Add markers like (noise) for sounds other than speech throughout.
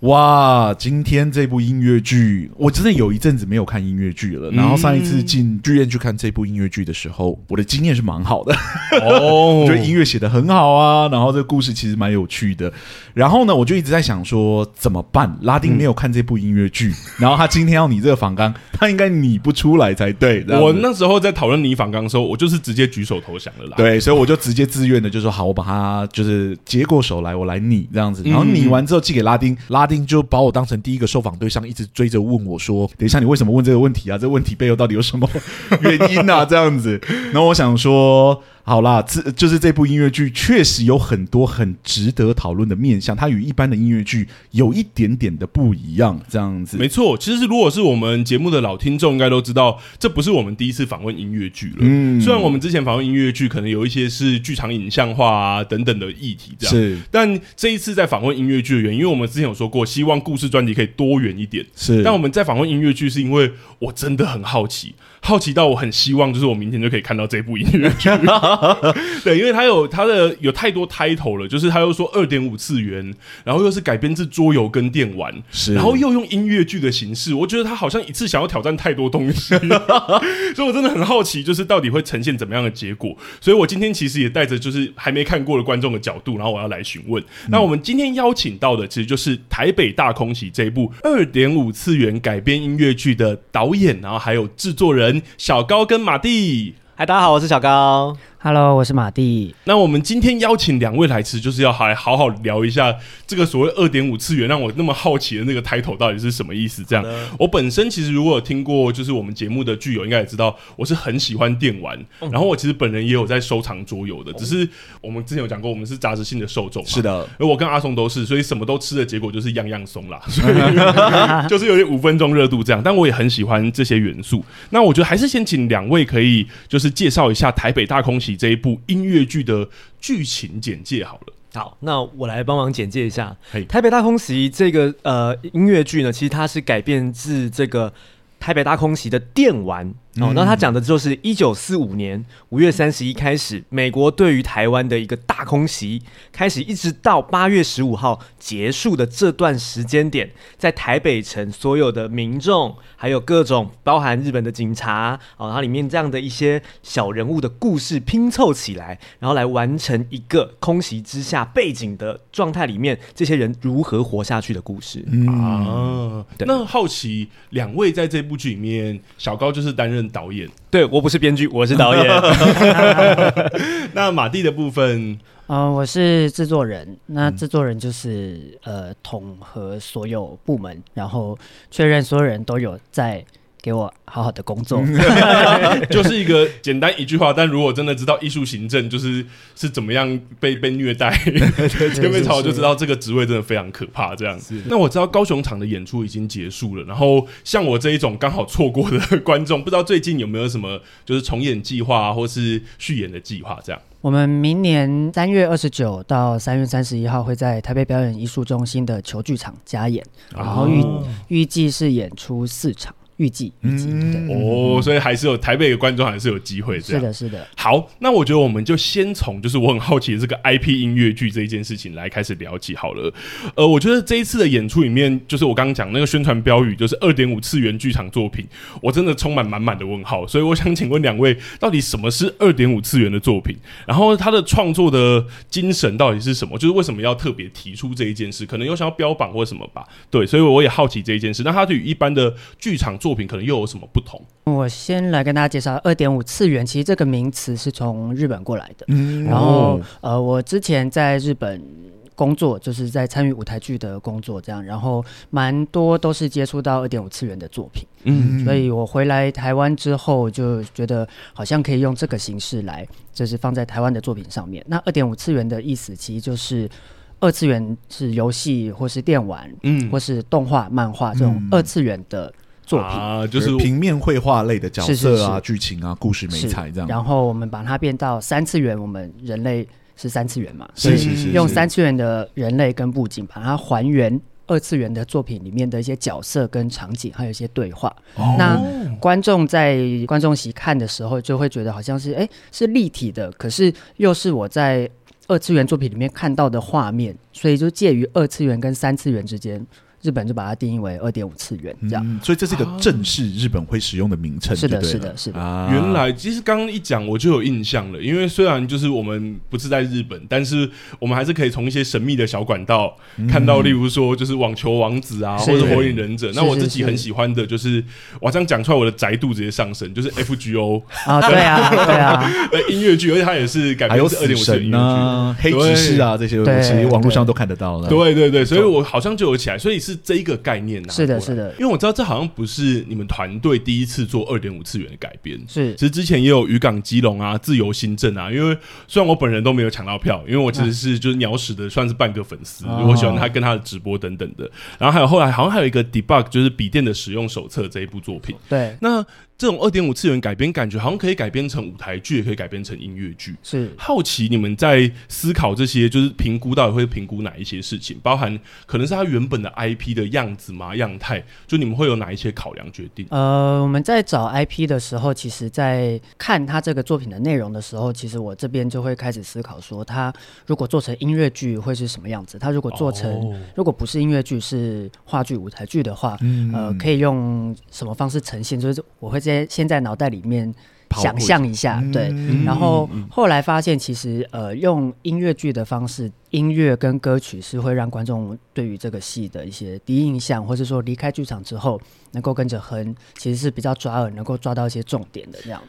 哇，今天这部音乐剧，我真的有一阵子没有看音乐剧了。然后上一次进剧院去看这部音乐剧的时候，我的经验是蛮好的。哦，我觉得音乐写的很好啊，然后这个故事其实蛮有趣的。然后呢，我就一直在想说怎么办？拉丁没有看这部音乐剧，(laughs) 然后他今天要拟这个访纲，他应该拟不出来才对。我那时候在讨论拟访纲的时候，我就是直接举手投降了啦。对，所以我就直接自愿的就说好，我把它就是接过手来，我来拟这样子。然后拟完之后寄给拉丁，拉丁。就把我当成第一个受访对象，一直追着问我说：“等一下，你为什么问这个问题啊？这问题背后到底有什么原因啊？”这样子，然后我想说。好啦，这就是这部音乐剧确实有很多很值得讨论的面向，它与一般的音乐剧有一点点的不一样，这样子。没错，其实如果是我们节目的老听众，应该都知道，这不是我们第一次访问音乐剧了。嗯，虽然我们之前访问音乐剧，可能有一些是剧场影像化啊等等的议题，这样是。但这一次在访问音乐剧的原因，因为我们之前有说过，希望故事专题可以多元一点。是。但我们在访问音乐剧，是因为我真的很好奇。好奇到我很希望，就是我明天就可以看到这部音乐剧。(laughs) 对，因为它有它的有太多 title 了，就是他又说二点五次元，然后又是改编自桌游跟电玩，是，然后又用音乐剧的形式，我觉得他好像一次想要挑战太多东西，(laughs) 所以我真的很好奇，就是到底会呈现怎么样的结果。所以我今天其实也带着就是还没看过的观众的角度，然后我要来询问。嗯、那我们今天邀请到的其实就是《台北大空袭》这一部二点五次元改编音乐剧的导演，然后还有制作人。小高跟马蒂，嗨，大家好，我是小高。Hello，我是马蒂。那我们今天邀请两位来吃，就是要来好好聊一下这个所谓二点五次元，让我那么好奇的那个 title 到底是什么意思？这样，我本身其实如果有听过就是我们节目的剧友，应该也知道我是很喜欢电玩，然后我其实本人也有在收藏桌游的，只是我们之前有讲过，我们是杂志性的受众，是的，而我跟阿松都是，所以什么都吃的结果就是样样松啦，(laughs) 所以 (laughs) 就是有点五分钟热度这样。但我也很喜欢这些元素。那我觉得还是先请两位可以就是介绍一下台北大空袭。这一部音乐剧的剧情简介好了。好，那我来帮忙简介一下。台北大空袭这个呃音乐剧呢，其实它是改编自这个台北大空袭的电玩。哦，那他讲的就是一九四五年五月三十一开始，美国对于台湾的一个大空袭开始，一直到八月十五号结束的这段时间点，在台北城所有的民众，还有各种包含日本的警察，哦，它里面这样的一些小人物的故事拼凑起来，然后来完成一个空袭之下背景的状态里面，这些人如何活下去的故事。嗯啊，那好奇两位在这部剧里面，小高就是担任。导演，对，我不是编剧，我是导演。(laughs) 那马蒂的部分，嗯、呃，我是制作人。那制作人就是呃，统合所有部门，然后确认所有人都有在。给我好好的工作，(laughs) 就是一个简单一句话。但如果真的知道艺术行政就是是怎么样被被虐待，前面吵就知道这个职位真的非常可怕。这样子，那我知道高雄场的演出已经结束了，然后像我这一种刚好错过的观众，不知道最近有没有什么就是重演计划啊，或是续演的计划？这样，我们明年三月二十九到三月三十一号会在台北表演艺术中心的球剧场加演，然后预预计是演出四场。预计预计对哦，所以还是有台北的观众还是有机会这样。是的，是的。好，那我觉得我们就先从就是我很好奇的 (laughs) 这个 IP 音乐剧这一件事情来开始聊起好了。呃，我觉得这一次的演出里面，就是我刚刚讲那个宣传标语，就是二点五次元剧场作品，我真的充满满满的问号。所以我想请问两位，到底什么是二点五次元的作品？然后他的创作的精神到底是什么？就是为什么要特别提出这一件事？可能有想要标榜或什么吧？对，所以我也好奇这一件事。那它对于一般的剧场作品可能又有什么不同？我先来跟大家介绍二点五次元。其实这个名词是从日本过来的。嗯，然后呃，我之前在日本工作，就是在参与舞台剧的工作，这样，然后蛮多都是接触到二点五次元的作品。嗯，所以我回来台湾之后，就觉得好像可以用这个形式来，就是放在台湾的作品上面。那二点五次元的意思，其实就是二次元是游戏或是电玩，嗯，或是动画、漫画这种二次元的。作品啊，就是平面绘画类的角色啊、剧情啊、故事美材这样。然后我们把它变到三次元，我们人类是三次元嘛，是是是，用三次元的人类跟布景把它还原二次元的作品里面的一些角色跟场景，还有一些对话。哦、那观众在观众席看的时候，就会觉得好像是哎是立体的，可是又是我在二次元作品里面看到的画面，所以就介于二次元跟三次元之间。日本就把它定义为二点五次元这样、嗯，所以这是一个正式日本会使用的名称、啊。是的，是的，是的。啊、原来其实刚刚一讲我就有印象了，因为虽然就是我们不是在日本，但是我们还是可以从一些神秘的小管道看到，例如说就是网球王子啊，嗯、或者火影忍者。那我自己很喜欢的就是，我这样讲出来，我的宅度直接上升，就是 F G O 啊，对啊，对啊，(laughs) 音乐剧，而且它也是改编自二点五次元音乐剧，黑执事啊这些东西，网络上都看得到了。对对对，所以我好像就有起来，所以是。这一个概念呢？是的，是的，因为我知道这好像不是你们团队第一次做二点五次元的改编，是，其实之前也有渔港基隆啊、自由新政啊。因为虽然我本人都没有抢到票，因为我其实是就是鸟屎的，算是半个粉丝，啊、我喜欢他跟他的直播等等的。然后还有后来好像还有一个 debug，就是笔电的使用手册这一部作品。对，那。这种二点五次元改编，感觉好像可以改编成舞台剧，也可以改编成音乐剧。是好奇你们在思考这些，就是评估到底会评估哪一些事情，包含可能是它原本的 IP 的样子嘛、样态，就你们会有哪一些考量决定？呃，我们在找 IP 的时候，其实在看他这个作品的内容的时候，其实我这边就会开始思考说，他如果做成音乐剧会是什么样子？他如果做成，哦、如果不是音乐剧，是话剧、舞台剧的话，嗯、呃，可以用什么方式呈现？就是我会。先先在脑袋里面想象一下，对，然后后来发现，其实呃，用音乐剧的方式，音乐跟歌曲是会让观众对于这个戏的一些第一印象，或者说离开剧场之后能够跟着哼，其实是比较抓耳，能够抓到一些重点的这样。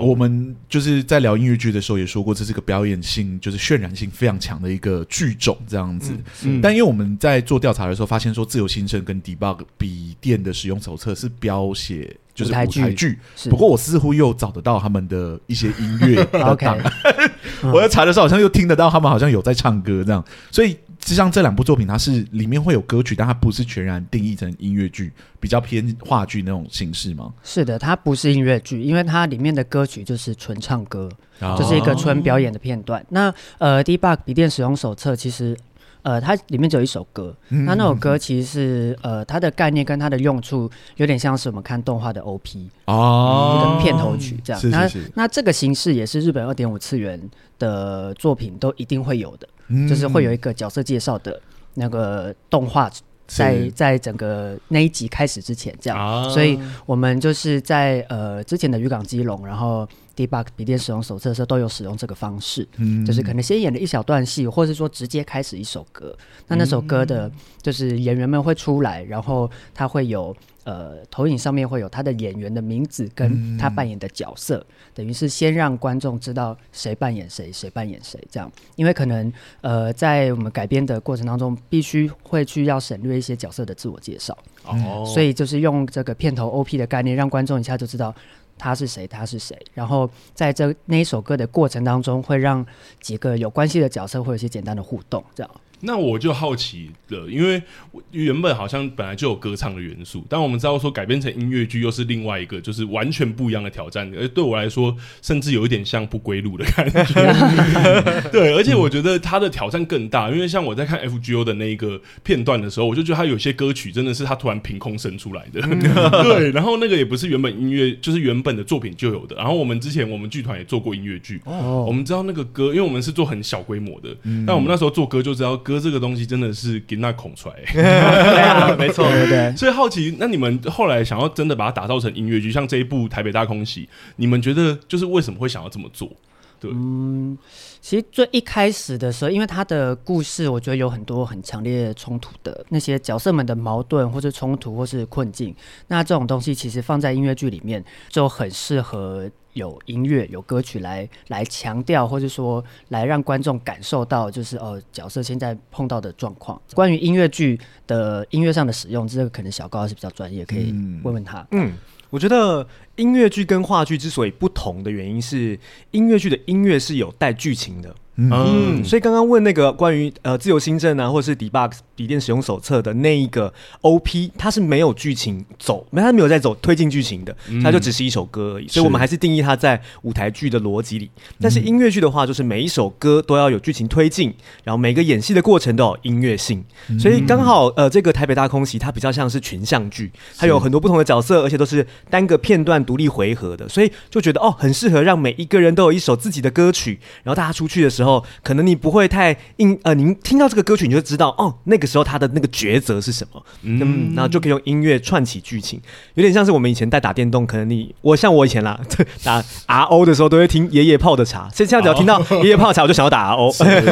我们就是在聊音乐剧的时候也说过，这是个表演性，就是渲染性非常强的一个剧种这样子。嗯嗯、但因为我们在做调查的时候，发现说《自由新生》跟 Debug 笔电的使用手册是标写就是舞台剧，不过我似乎又找得到他们的一些音乐。(laughs) OK，我在查的时候好像又听得到他们好像有在唱歌这样，所以。就像这两部作品，它是里面会有歌曲，但它不是全然定义成音乐剧，比较偏话剧那种形式吗？是的，它不是音乐剧，因为它里面的歌曲就是纯唱歌，哦、就是一个纯表演的片段。那呃，Debug 笔电使用手册其实呃，它里面只有一首歌，嗯、那那首歌其实是呃，它的概念跟它的用处有点像是我们看动画的 OP 哦，片头曲这样。是是是那那这个形式也是日本二点五次元的作品都一定会有的。就是会有一个角色介绍的那个动画，在在整个那一集开始之前，这样，所以我们就是在呃之前的渔港基隆，然后 Debug 笔电使用手册的时候都有使用这个方式，嗯。就是可能先演了一小段戏，或是说直接开始一首歌，那那首歌的就是演员们会出来，然后他会有。呃，投影上面会有他的演员的名字跟他扮演的角色，嗯、等于是先让观众知道谁扮演谁，谁扮演谁这样。因为可能呃，在我们改编的过程当中，必须会去要省略一些角色的自我介绍，哦，所以就是用这个片头 OP 的概念，让观众一下就知道他是谁，他是谁。然后在这那一首歌的过程当中，会让几个有关系的角色会有一些简单的互动，这样。那我就好奇了，因为原本好像本来就有歌唱的元素，但我们知道说改编成音乐剧又是另外一个，就是完全不一样的挑战。而对我来说，甚至有一点像不归路的感觉。(laughs) 对，而且我觉得他的挑战更大，因为像我在看 FGO 的那一个片段的时候，我就觉得他有些歌曲真的是他突然凭空生出来的。(laughs) 对，然后那个也不是原本音乐，就是原本的作品就有的。然后我们之前我们剧团也做过音乐剧，哦，我们知道那个歌，因为我们是做很小规模的，但我们那时候做歌就知道歌。这个东西真的是给那孔出来，(laughs) 对啊，没错，对对。所以好奇，那你们后来想要真的把它打造成音乐剧，像这一部《台北大空袭》，你们觉得就是为什么会想要这么做？对，嗯，其实最一开始的时候，因为他的故事，我觉得有很多很强烈冲突的那些角色们的矛盾，或是冲突，或是困境。那这种东西其实放在音乐剧里面就很适合。有音乐、有歌曲来来强调，或者说来让观众感受到，就是哦，角色现在碰到的状况。关于音乐剧的音乐上的使用，这个可能小高是比较专业，可以问问他。嗯，嗯，我觉得音乐剧跟话剧之所以不同的原因是，音乐剧的音乐是有带剧情的。嗯，所以刚刚问那个关于呃自由新政啊，或者是 Debug 笔电使用手册的那一个 OP，它是没有剧情走，没它没有在走推进剧情的，它就只是一首歌而已。所以我们还是定义它在舞台剧的逻辑里。但是音乐剧的话，就是每一首歌都要有剧情推进，然后每个演戏的过程都有音乐性。所以刚好呃这个台北大空袭它比较像是群像剧，它有很多不同的角色，而且都是单个片段独立回合的，所以就觉得哦很适合让每一个人都有一首自己的歌曲，然后大家出去的时候。可能你不会太应呃，您听到这个歌曲你就知道哦，那个时候他的那个抉择是什么，嗯，然后就可以用音乐串起剧情，有点像是我们以前在打电动，可能你我像我以前啦，(laughs) 打 RO 的时候都会听爷爷泡的茶，所以现在只要听到爷爷泡的茶，我就想要打 RO，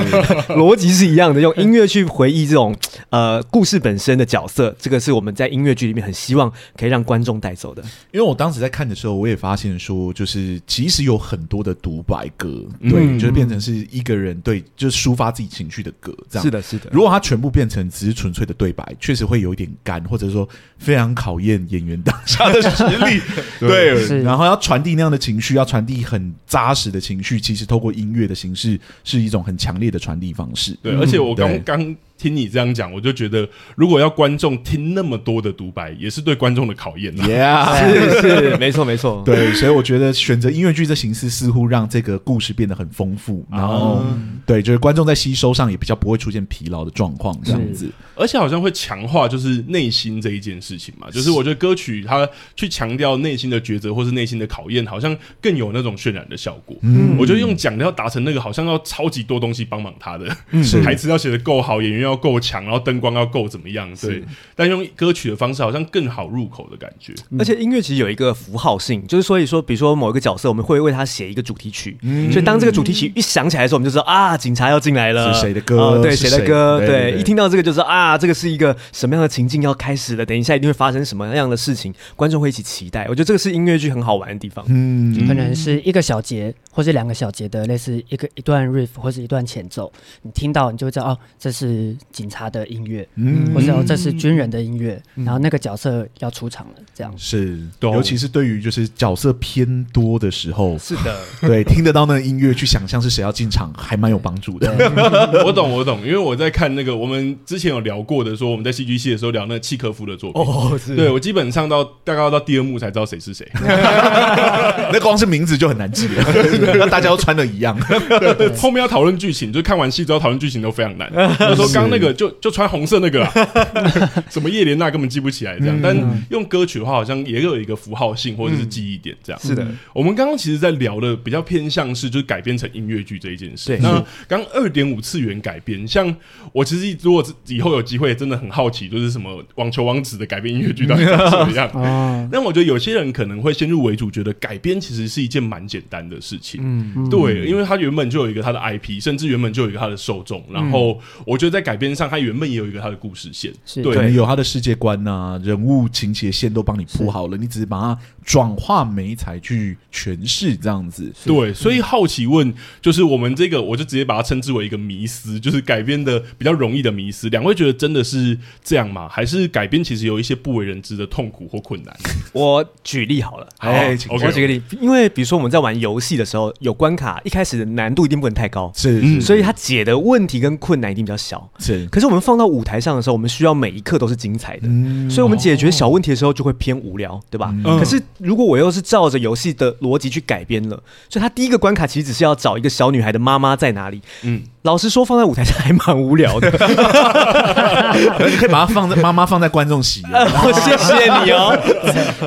(laughs) 逻辑是一样的，用音乐去回忆这种呃故事本身的角色，这个是我们在音乐剧里面很希望可以让观众带走的。因为我当时在看的时候，我也发现说，就是其实有很多的独白歌，对，嗯、就是变成是一个。人对，就是抒发自己情绪的歌，这样是的，是的。如果他全部变成只是纯粹的对白，确实会有一点干，或者说非常考验演员当下的实力。(laughs) 对，对然后要传递那样的情绪，要传递很扎实的情绪，其实透过音乐的形式是一种很强烈的传递方式。对，而且我刚刚。听你这样讲，我就觉得，如果要观众听那么多的独白，也是对观众的考验。Yeah，(laughs) 是是，没错没错。对，所以我觉得选择音乐剧这形式，似乎让这个故事变得很丰富。然后，对，就是观众在吸收上也比较不会出现疲劳的状况，这样子。而且好像会强化就是内心这一件事情嘛。就是我觉得歌曲它去强调内心的抉择，或是内心的考验，好像更有那种渲染的效果。嗯，我觉得用讲的要达成那个，好像要超级多东西帮忙他的。嗯，(laughs) 台词要写的够好，演员要。要够强，然后灯光要够怎么样？对，但用歌曲的方式好像更好入口的感觉。而且音乐其实有一个符号性，就是所以说，比如说某一个角色，我们会为他写一个主题曲。所以当这个主题曲一响起来的时候，我们就知道啊，警察要进来了。是谁的歌？对，谁的歌？对，一听到这个就知道啊，这个是一个什么样的情境要开始了。等一下一定会发生什么样的事情，观众会一起期待。我觉得这个是音乐剧很好玩的地方。嗯，可能是一个小节或是两个小节的类似一个一段 riff 或是一段前奏，你听到你就会知道哦，这是警察。的音乐，嗯，或者说这是军人的音乐，然后那个角色要出场了，这样。是，尤其是对于就是角色偏多的时候，是的，(laughs) 对，听得到那个音乐去想象是谁要进场，还蛮有帮助的。(laughs) 我懂，我懂，因为我在看那个我们之前有聊过的，说我们在戏剧系的时候聊那契科夫的作品，哦，是，对我基本上到大概要到第二幕才知道谁是谁，(laughs) 那光是名字就很难记了，那大家都穿的一样，后面要讨论剧情，就看完戏之后讨论剧情都非常难。就说刚那个就。就穿红色那个啊，(laughs) 什么叶莲娜根本记不起来这样，但用歌曲的话，好像也有一个符号性或者是记忆点这样。是的，我们刚刚其实，在聊的比较偏向是就是改编成音乐剧这一件事。那刚二点五次元改编，像我其实如果以后有机会，真的很好奇，就是什么网球王子的改编音乐剧到底长什么样？(laughs) 但我觉得有些人可能会先入为主，觉得改编其实是一件蛮简单的事情。嗯，对，因为他原本就有一个他的 IP，甚至原本就有一个他的受众。然后我觉得在改编上，它原本也有一个它的故事线，对，有它的世界观呐、啊，人物情节线都帮你铺好了，你只是把它转化媒材去诠释这样子。对，所以好奇问，就是我们这个，我就直接把它称之为一个迷思，就是改编的比较容易的迷思。两位觉得真的是这样吗？还是改编其实有一些不为人知的痛苦或困难？我举例好了，哎，我举个例，因为比如说我们在玩游戏的时候，有关卡一开始的难度一定不能太高，是，所以它解的问题跟困难一定比较小，是。可是我们放到舞台上的时候，我们需要每一刻都是精彩的，嗯、所以我们解决小问题的时候就会偏无聊，对吧？嗯、可是如果我又是照着游戏的逻辑去改编了，所以他第一个关卡其实只是要找一个小女孩的妈妈在哪里，嗯。老实说，放在舞台上还蛮无聊的。你可以把它放在妈妈放在观众席。(laughs) 谢谢你哦。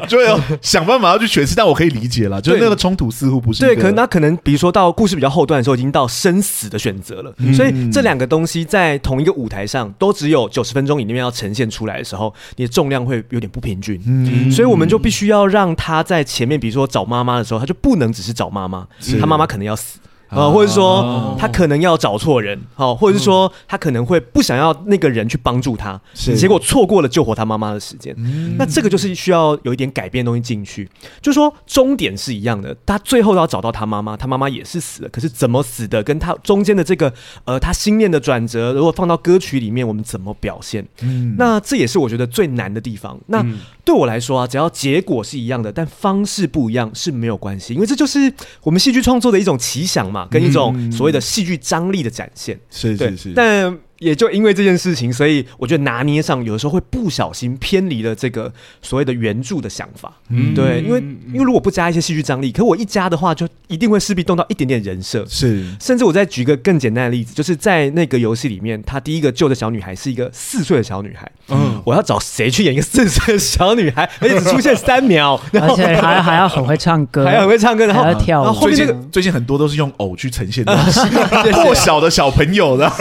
就要想办法要去诠释，但我可以理解了。就是那个冲突似乎不是对，可能那可能比如说到故事比较后段的时候，已经到生死的选择了。所以这两个东西在同一个舞台上都只有九十分钟以内要呈现出来的时候，你的重量会有点不平均。嗯，所以我们就必须要让他在前面，比如说找妈妈的时候，他就不能只是找妈妈，他妈妈可能要死。呃，或者说他可能要找错人，好，或者是说他可能会不想要那个人去帮助他，结果错过了救活他妈妈的时间。那这个就是需要有一点改变的东西进去，就是说终点是一样的，他最后要找到他妈妈，他妈妈也是死了，可是怎么死的，跟他中间的这个呃他心念的转折，如果放到歌曲里面，我们怎么表现？嗯。那这也是我觉得最难的地方。那对我来说啊，只要结果是一样的，但方式不一样是没有关系，因为这就是我们戏剧创作的一种奇想嘛，跟一种所谓的戏剧张力的展现。是是是，但。也就因为这件事情，所以我觉得拿捏上有的时候会不小心偏离了这个所谓的原著的想法。嗯，对，因为因为如果不加一些戏剧张力，可我一加的话，就一定会势必动到一点点人设。是，甚至我再举一个更简单的例子，就是在那个游戏里面，他第一个救的小女孩是一个四岁的小女孩。嗯，我要找谁去演一个四岁的小女孩，而且只出现三秒，(laughs) 而且还还要很会唱歌，还要很会唱歌，然后还要跳舞。然后后面这个最近很多都是用偶去呈现的 (laughs) (laughs) 过小的小朋友的。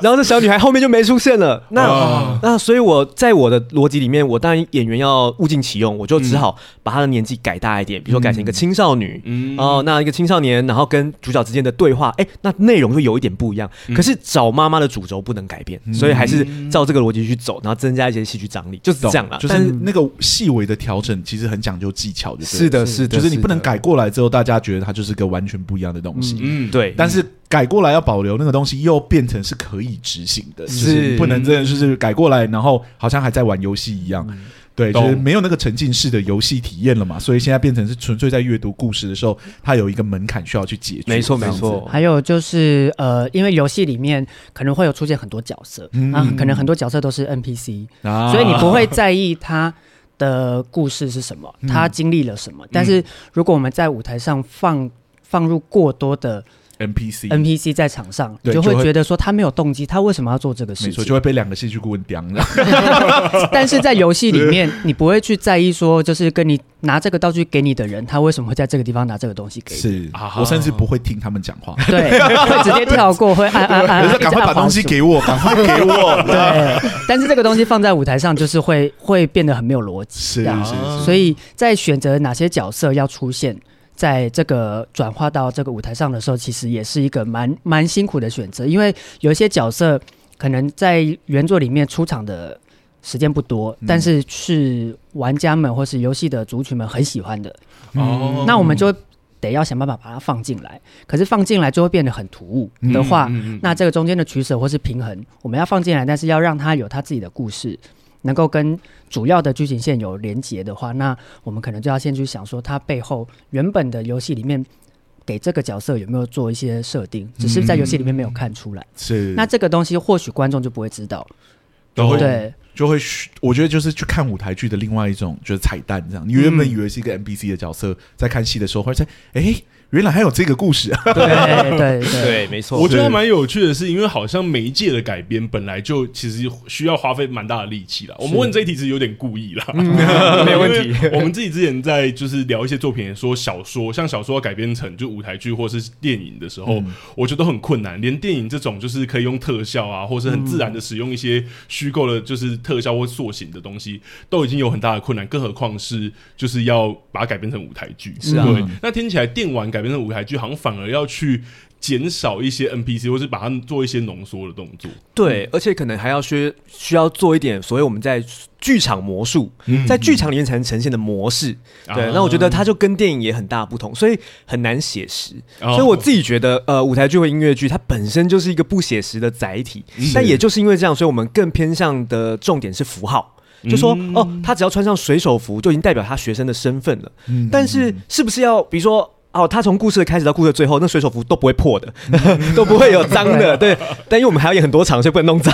然后这小女孩后面就没出现了。那、哦、那所以我在我的逻辑里面，我当然演员要物尽其用，我就只好把她的年纪改大一点，比如说改成一个青少女。嗯，哦，那一个青少年，然后跟主角之间的对话，哎，那内容就有一点不一样。可是找妈妈的主轴不能改变，所以还是照这个逻辑去走，然后增加一些戏剧张力，就是这样了。就是那个细微的调整，其实很讲究技巧就。是的，是的，就是你不能改过来之后，大家觉得它就是个完全不一样的东西。嗯，对。但是。改过来要保留那个东西，又变成是可以执行的，是不能真的就是改过来，然后好像还在玩游戏一样，对，就是没有那个沉浸式的游戏体验了嘛。所以现在变成是纯粹在阅读故事的时候，它有一个门槛需要去解决。没错，没错。还有就是呃，因为游戏里面可能会有出现很多角色啊，可能很多角色都是 NPC，所以你不会在意他的故事是什么，他经历了什么。但是如果我们在舞台上放放入过多的 NPC NPC 在场上，你就会觉得说他没有动机，他为什么要做这个事情？没错就会被两个戏剧顾问刁了。(laughs) (laughs) 但是在游戏里面，(laughs) 你不会去在意说，就是跟你拿这个道具给你的人，他为什么会在这个地方拿这个东西给你？是，我甚至不会听他们讲话，对，会直接跳过，会按按按，赶快把东西给我，赶快给我。对，但是这个东西放在舞台上，就是会会变得很没有逻辑。是是，所以在选择哪些角色要出现。在这个转化到这个舞台上的时候，其实也是一个蛮蛮辛苦的选择，因为有一些角色可能在原作里面出场的时间不多，嗯、但是是玩家们或是游戏的族群们很喜欢的。哦，那我们就得要想办法把它放进来。可是放进来就会变得很突兀的话，嗯嗯嗯、那这个中间的取舍或是平衡，我们要放进来，但是要让它有它自己的故事。能够跟主要的剧情线有连结的话，那我们可能就要先去想说，它背后原本的游戏里面给这个角色有没有做一些设定，只是在游戏里面没有看出来。是，那这个东西或许观众就不会知道，都会对，就会我觉得就是去看舞台剧的另外一种就是彩蛋这样。你原本以为是一个 NPC 的角色，在看戏的时候会在哎。原来还有这个故事啊！对对对，没错。我觉得蛮有趣的是，因为好像媒介的改编本来就其实需要花费蛮大的力气了。我们问这一题是有点故意啦，没有问题。(laughs) 我们自己之前在就是聊一些作品，说小说像小说要改编成就舞台剧或是电影的时候，我觉得都很困难。连电影这种就是可以用特效啊，或是很自然的使用一些虚构的，就是特效或塑形的东西，都已经有很大的困难，更何况是就是要把它改编成舞台剧。是啊，对。那听起来电玩改。变成舞台剧，好像反而要去减少一些 NPC，或是把它做一些浓缩的动作。对，而且可能还要需需要做一点所谓我们在剧场魔术，嗯、在剧场里面才能呈现的模式。嗯、对，那我觉得它就跟电影也很大不同，所以很难写实。哦、所以我自己觉得，呃，舞台剧和音乐剧它本身就是一个不写实的载体。但也就是因为这样，所以我们更偏向的重点是符号，就说、嗯、哦，他只要穿上水手服，就已经代表他学生的身份了。嗯、但是是不是要比如说？哦，他从故事的开始到故事的最后，那水手服都不会破的，(laughs) 都不会有脏的。对，但因为我们还要演很多场，所以不能弄脏，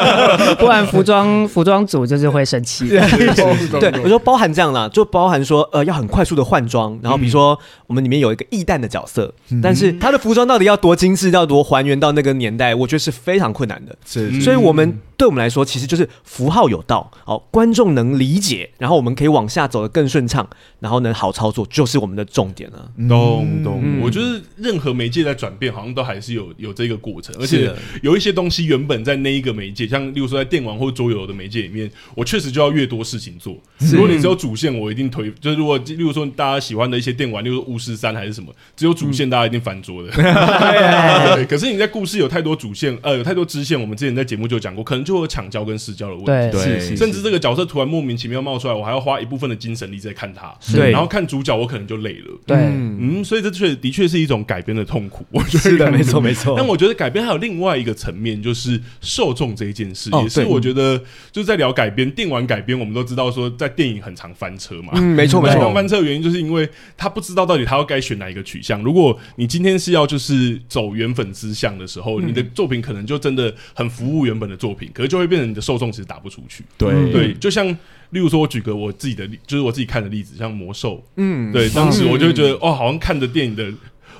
(laughs) 不然服装服装组就是会生气。(laughs) 对，我说包含这样啦，就包含说呃要很快速的换装，然后比如说我们里面有一个义旦的角色，但是他的服装到底要多精致，要多还原到那个年代，我觉得是非常困难的。是，所以我们。对我们来说，其实就是符号有道，哦，观众能理解，然后我们可以往下走的更顺畅，然后能好操作，就是我们的重点了。懂懂，我觉得任何媒介在转变，好像都还是有有这个过程，而且有一些东西原本在那一个媒介，像例如说在电玩或桌游的媒介里面，我确实就要越多事情做。如果你只有主线，我一定推。就是如果例如说大家喜欢的一些电玩，例如巫师三还是什么，只有主线，大家一定翻桌的。(laughs) 对，可是你在故事有太多主线，呃，有太多支线，我们之前在节目就讲过，可能就会抢焦跟失焦的问题，对，甚至这个角色突然莫名其妙冒出来，我还要花一部分的精神力在看他，对，然后看主角我可能就累了，对，嗯，所以这确的确是一种改编的痛苦。我觉得是的，没错没错。但我觉得改编还有另外一个层面，就是受众这一件事，也是我觉得就是在聊改编电玩改编，我们都知道说在电影很常翻车嘛。嗯，没错没错。翻车的原因就是因为他不知道到底他要该选哪一个取向。如果你今天是要就是走原粉之向的时候，你的作品可能就真的很服务原本的作品，可是就会变成你的受众其实打不出去。对对，就像。例如说，我举个我自己的例，就是我自己看的例子，像魔兽，嗯，对，当时我就觉得，哦，好像看着电影的，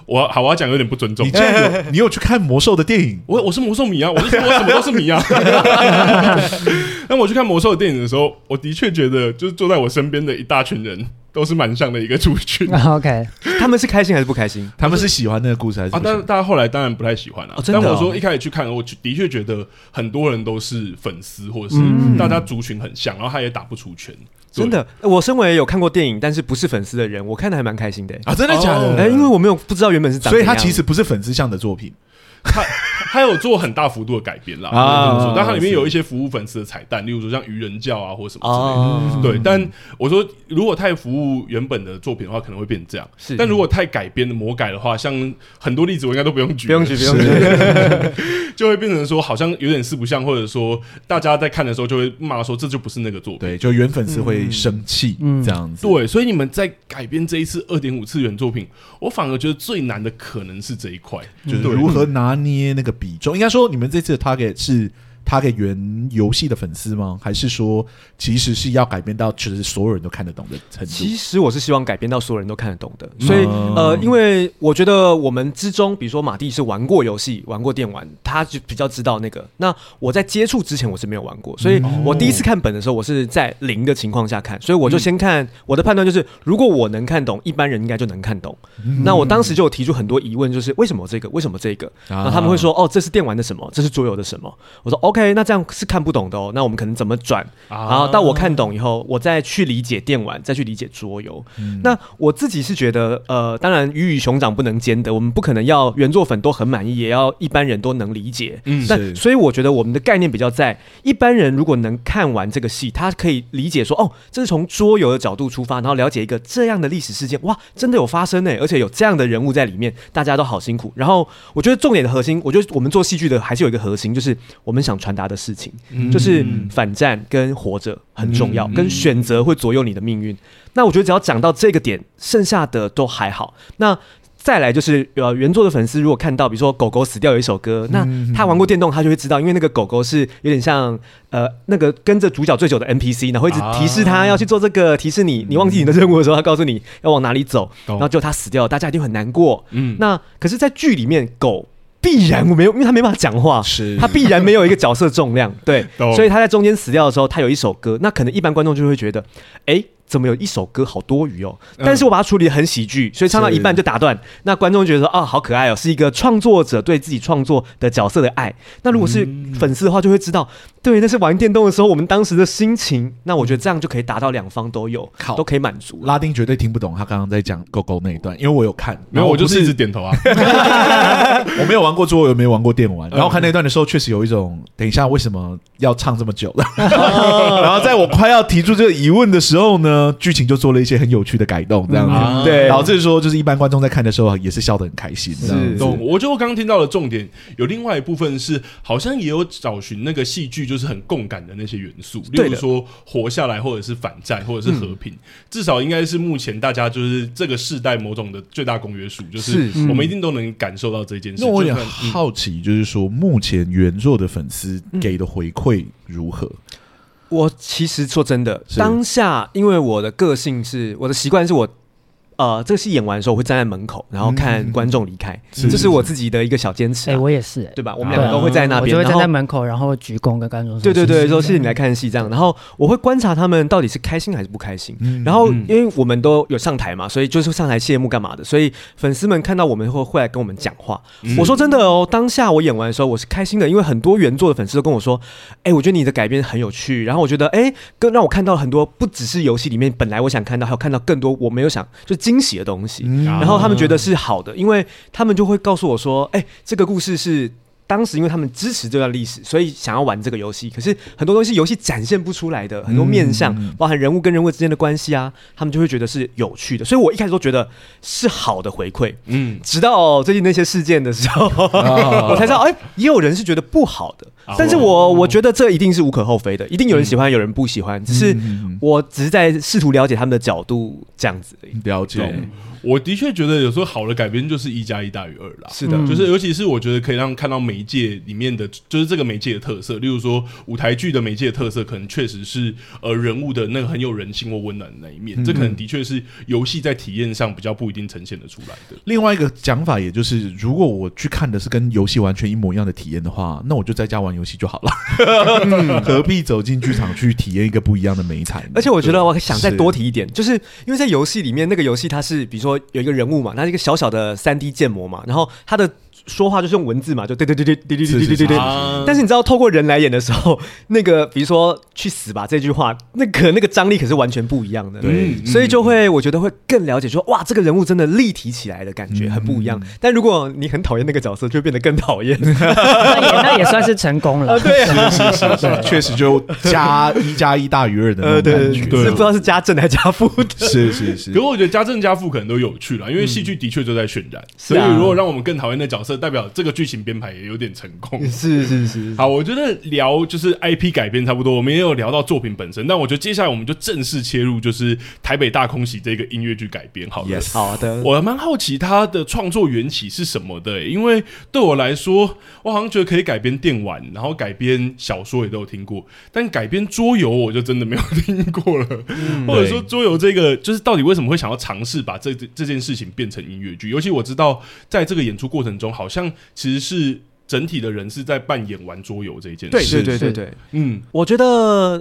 我好，我要讲有点不尊重。你有，你有去看魔兽的电影？我我是魔兽迷啊，我是我什么都是迷啊。(laughs) 那我去看魔兽的电影的时候，我的确觉得，就是坐在我身边的一大群人。都是蛮像的一个族群。(laughs) OK，他们是开心还是不开心？他们是喜欢那个故事还是啊？但是大家后来当然不太喜欢了。哦、真的、哦，但我说一开始去看，我的确觉得很多人都是粉丝，或者是大家族群很像，然后他也打不出拳。真的，我身为有看过电影但是不是粉丝的人，我看的还蛮开心的啊！真的假的？哎、欸，因为我没有不知道原本是长，所以他其实不是粉丝向的作品。他他有做很大幅度的改编啦，啊，但它里面有一些服务粉丝的彩蛋，例如说像愚人教啊或者什么之类的，啊、对。但我说如果太服务原本的作品的话，可能会变成这样。是，但如果太改编的魔改的话，像很多例子我应该都不用举，不用举，不用举，(laughs) 就会变成说好像有点四不像，或者说大家在看的时候就会骂说这就不是那个作品，对，就原粉丝会生气，嗯，这样子。对，所以你们在改编这一次二点五次元作品，我反而觉得最难的可能是这一块，就是如何拿捏那个比重。应该说，你们这次的 target 是。他给原游戏的粉丝吗？还是说其实是要改编到其实所有人都看得懂的程度？其实我是希望改编到所有人都看得懂的。所以、嗯、呃，因为我觉得我们之中，比如说马蒂是玩过游戏、玩过电玩，他就比较知道那个。那我在接触之前我是没有玩过，所以我第一次看本的时候，我是在零的情况下看，所以我就先看。我的判断就是，如果我能看懂，一般人应该就能看懂。嗯、那我当时就有提出很多疑问，就是为什么这个？为什么这个？那他们会说，哦，这是电玩的什么？这是桌游的什么？我说 OK。OK，那这样是看不懂的哦。那我们可能怎么转？然后到我看懂以后，我再去理解电玩，再去理解桌游。嗯、那我自己是觉得，呃，当然鱼与熊掌不能兼得，我们不可能要原作粉都很满意，也要一般人都能理解。嗯，但所以我觉得我们的概念比较在一般人如果能看完这个戏，他可以理解说，哦，这是从桌游的角度出发，然后了解一个这样的历史事件，哇，真的有发生呢，而且有这样的人物在里面，大家都好辛苦。然后我觉得重点的核心，我觉得我们做戏剧的还是有一个核心，就是我们想传达的事情。就是反战跟活着很重要，跟选择会左右你的命运。那我觉得只要讲到这个点，剩下的都还好。那再来就是呃，原作的粉丝如果看到，比如说狗狗死掉有一首歌，那他玩过电动，他就会知道，因为那个狗狗是有点像呃那个跟着主角最久的 NPC，然后一直提示他要去做这个，提示你你忘记你的任务的时候，他告诉你要往哪里走，然后就他死掉了，大家一定很难过。嗯，那可是，在剧里面狗。必然我没有，因为他没办法讲话，是他必然没有一个角色重量，对，(laughs) 所以他在中间死掉的时候，他有一首歌，那可能一般观众就会觉得，哎。怎么有一首歌好多余哦？但是我把它处理的很喜剧，所以唱到一半就打断。那观众觉得说啊，好可爱哦，是一个创作者对自己创作的角色的爱。那如果是粉丝的话，就会知道，对，那是玩电动的时候我们当时的心情。那我觉得这样就可以达到两方都有，都可以满足。拉丁绝对听不懂他刚刚在讲狗狗那一段，因为我有看，没有，我就是一直点头啊。(laughs) 我没有玩过桌游，没有玩过电玩，然后看那段的时候，确实有一种，等一下为什么要唱这么久了？(laughs) (laughs) 然后在我快要提出这个疑问的时候呢，剧情就做了。一些很有趣的改动，这样子，嗯、对，导致说就是一般观众在看的时候也是笑得很开心。这样子，我觉得我刚刚听到的重点有另外一部分是，好像也有找寻那个戏剧就是很共感的那些元素，例如说活下来，或者是反战，或者是和平，嗯、至少应该是目前大家就是这个世代某种的最大公约数，就是我们一定都能感受到这件事。那我也好奇，就是说目前原作的粉丝给的回馈如何？我其实说真的，当下因为我的个性是，我的习惯是我。呃，这个戏演完的时候，我会站在门口，然后看观众离开，这是我自己的一个小坚持。哎，我也是，对吧？我们两个都会在那边，我就会站在门口，然后鞠躬跟观众说：“对对对，说谢谢你来看戏。”这样，然后我会观察他们到底是开心还是不开心。然后，因为我们都有上台嘛，所以就是上台谢幕干嘛的，所以粉丝们看到我们会会来跟我们讲话。我说真的哦，当下我演完的时候，我是开心的，因为很多原作的粉丝都跟我说：“哎，我觉得你的改编很有趣。”然后我觉得，哎，更让我看到很多不只是游戏里面本来我想看到，还有看到更多我没有想就惊喜的东西。然后他们觉得是好的，因为他们就会告诉我说：“哎，这个故事是当时因为他们支持这段历史，所以想要玩这个游戏。可是很多东西游戏展现不出来的，很多面向，嗯、包含人物跟人物之间的关系啊，他们就会觉得是有趣的。所以我一开始都觉得是好的回馈。嗯，直到最近那些事件的时候，哦、(laughs) 我才知道，哎、欸，也有人是觉得不好的。哦、但是我我觉得这一定是无可厚非的，一定有人喜欢，嗯、有人不喜欢。只是我只是在试图了解他们的角度，这样子。了解。我的确觉得有时候好的改编就是一加一大于二啦。是的，就是尤其是我觉得可以让看到媒介里面的，就是这个媒介的特色。例如说舞台剧的媒介的特色，可能确实是呃人物的那个很有人性或温暖的那一面。嗯、这可能的确是游戏在体验上比较不一定呈现的出来的。另外一个讲法，也就是如果我去看的是跟游戏完全一模一样的体验的话，那我就在家玩游戏就好了，嗯、(laughs) 何必走进剧场去体验一个不一样的美彩？而且我觉得我想再多提一点，是就是因为在游戏里面，那个游戏它是比如说。有一个人物嘛，他是一个小小的三 D 建模嘛，然后他的。说话就是用文字嘛，就对对对对对对对对对对。但是你知道，透过人来演的时候，那个比如说“去死吧”这句话，那个那个张力可是完全不一样的。对，所以就会我觉得会更了解说，哇，这个人物真的立体起来的感觉很不一样。但如果你很讨厌那个角色，就变得更讨厌。那也那也算是成功了。(laughs) 对，是是是，确实就加一加一大于二的那种感觉。是不知道是加正还是加负。是是是。可是我觉得加正加负可能都有趣了，因为戏剧的确就在渲染。所以如果让我们更讨厌那角色，代表这个剧情编排也有点成功，(laughs) 是是是。好，我觉得聊就是 IP 改编差不多，我们也有聊到作品本身，但我觉得接下来我们就正式切入，就是台北大空袭这个音乐剧改编。好的，好的。我蛮好奇它的创作缘起是什么的，欸，因为对我来说，我好像觉得可以改编电玩，然后改编小说也都有听过，但改编桌游我就真的没有 (laughs) 听过了。嗯，或者说桌游这个，就是到底为什么会想要尝试把这这件事情变成音乐剧？尤其我知道在这个演出过程中，好像其实。是整体的人是在扮演玩桌游这一件事。对对对对对，嗯，我觉得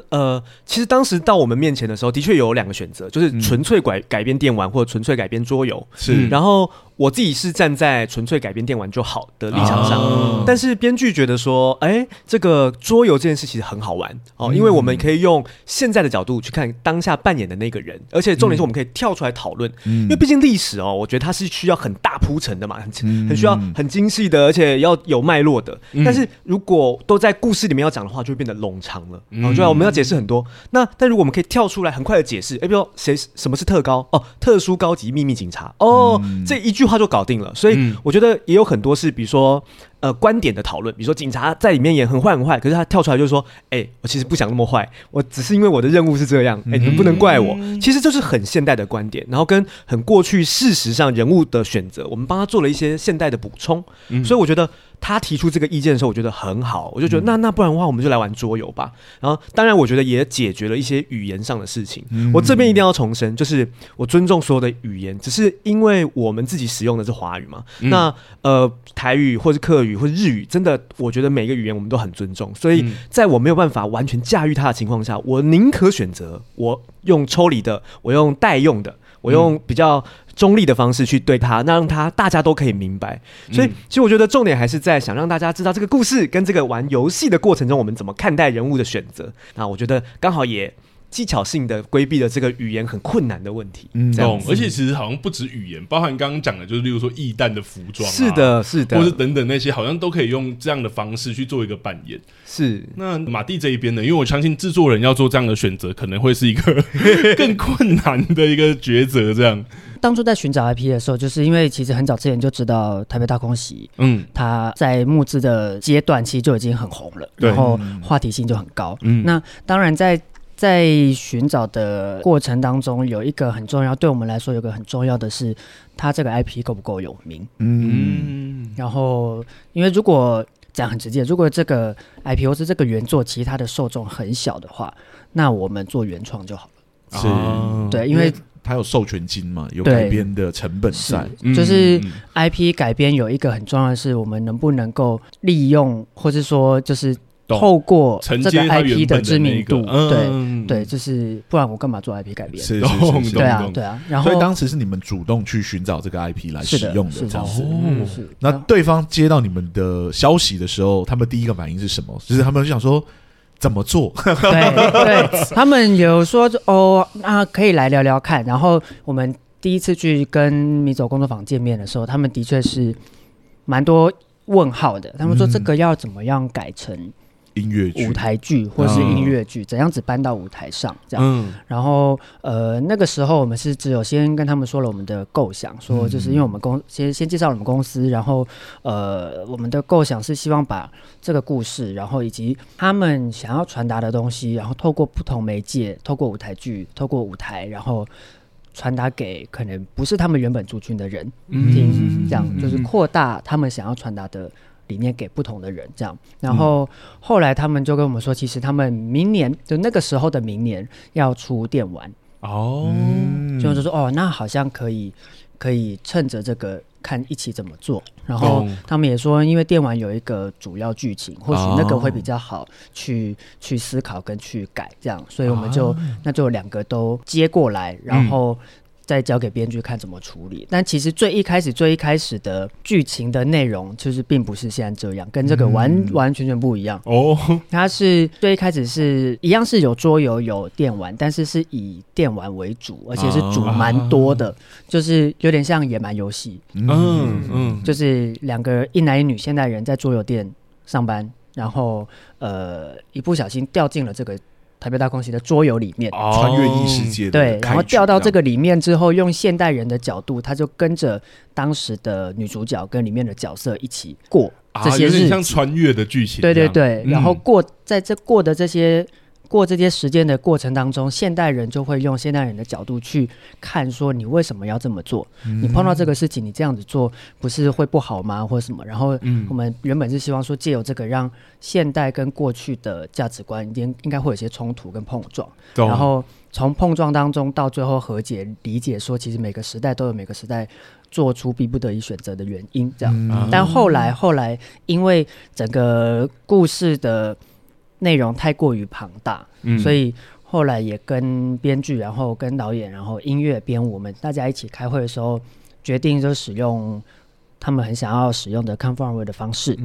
呃，其实当时到我们面前的时候，的确有两个选择，就是纯粹改改编电玩，或者纯粹改编桌游。是，然后。我自己是站在纯粹改编电玩就好的立场上，哦、但是编剧觉得说，哎、欸，这个桌游这件事其实很好玩哦，因为我们可以用现在的角度去看当下扮演的那个人，而且重点是我们可以跳出来讨论，嗯、因为毕竟历史哦，我觉得它是需要很大铺陈的嘛，很很需要很精细的，而且要有脉络的。但是如果都在故事里面要讲的话，就会变得冗长了，然后就要我们要解释很多。那但如果我们可以跳出来很快的解释，哎、欸，比如说谁什么是特高？哦，特殊高级秘密警察。哦，这一句。话就搞定了，所以我觉得也有很多是，比如说呃观点的讨论，比如说警察在里面也很坏很坏，可是他跳出来就是说，哎、欸，我其实不想那么坏，我只是因为我的任务是这样，哎、欸，你们不能怪我。其实这是很现代的观点，然后跟很过去事实上人物的选择，我们帮他做了一些现代的补充，所以我觉得。他提出这个意见的时候，我觉得很好，我就觉得那那不然的话，我们就来玩桌游吧。然后当然，我觉得也解决了一些语言上的事情。我这边一定要重申，就是我尊重所有的语言，只是因为我们自己使用的是华语嘛。那呃，台语或是客语或是日语，真的，我觉得每个语言我们都很尊重。所以在我没有办法完全驾驭它的情况下，我宁可选择我用抽离的，我用代用的，我用比较。中立的方式去对他，那让他大家都可以明白。所以，其实我觉得重点还是在想让大家知道这个故事跟这个玩游戏的过程中，我们怎么看待人物的选择。那我觉得刚好也技巧性的规避了这个语言很困难的问题。嗯，懂。而且其实好像不止语言，包含刚刚讲的，就是例如说易旦的服装，是的，是的，或是等等那些，好像都可以用这样的方式去做一个扮演。是。那马蒂这一边呢？因为我相信制作人要做这样的选择，可能会是一个 (laughs) 更困难的一个抉择。这样。当初在寻找 IP 的时候，就是因为其实很早之前就知道台北大空袭，嗯，他在募资的阶段其实就已经很红了，然后话题性就很高。嗯，那当然在在寻找的过程当中，有一个很重要，对我们来说有个很重要的是，他这个 IP 够不够有名？嗯，然后因为如果讲很直接，如果这个 IP 或是这个原作其他的受众很小的话，那我们做原创就好了。是，对，因为。还有授权金嘛？有改编的成本在，就是 IP 改编有一个很重要的是，我们能不能够利用，或是说就是透过这个 IP 的知名度，对对，就是不然我干嘛做 IP 改编？是是是，对啊对啊。然后所以当时是你们主动去寻找这个 IP 来使用的，这样子。是。那对方接到你们的消息的时候，他们第一个反应是什么？就是他们就想说。怎么做？对对，(laughs) 他们有说哦，那可以来聊聊看。然后我们第一次去跟米走工作坊见面的时候，他们的确是蛮多问号的。他们说这个要怎么样改成？音乐剧、舞台剧或是音乐剧，怎样子搬到舞台上？这样，嗯、然后呃，那个时候我们是只有先跟他们说了我们的构想，说就是因为我们公先先介绍我们公司，然后呃，我们的构想是希望把这个故事，然后以及他们想要传达的东西，然后透过不同媒介，透过舞台剧，透过舞台，然后传达给可能不是他们原本族群的人听，嗯、这样就是扩大他们想要传达的。理念给不同的人，这样，然后后来他们就跟我们说，其实他们明年就那个时候的明年要出电玩。哦，就是说哦，那好像可以可以趁着这个看一起怎么做。然后他们也说，因为电玩有一个主要剧情，或许那个会比较好去去思考跟去改这样，所以我们就那就两个都接过来，然后。再交给编剧看怎么处理，但其实最一开始、最一开始的剧情的内容，其实并不是现在这样，跟这个完、嗯、完全全不一样哦。它是最一开始是一样是有桌游、有电玩，但是是以电玩为主，而且是主蛮多的，啊、就是有点像野蛮游戏。嗯嗯，嗯就是两个一男一女现代人在桌游店上班，然后呃一不小心掉进了这个。台北大空袭的桌游里面，穿越异世界，对，然后掉到这个里面之后，用现代人的角度，他就跟着当时的女主角跟里面的角色一起过这些日子，有点像穿越的剧情。对对对，然后过在这过的这些。过这些时间的过程当中，现代人就会用现代人的角度去看，说你为什么要这么做？嗯、你碰到这个事情，你这样子做不是会不好吗？或者什么？然后我们原本是希望说，借由这个让现代跟过去的价值观应应该会有些冲突跟碰撞，然后从碰撞当中到最后和解，理解说其实每个时代都有每个时代做出逼不得已选择的原因，这样。嗯、但后来后来因为整个故事的。内容太过于庞大，嗯、所以后来也跟编剧，然后跟导演，然后音乐编舞，我们大家一起开会的时候，决定就使用他们很想要使用的 Away 的方式，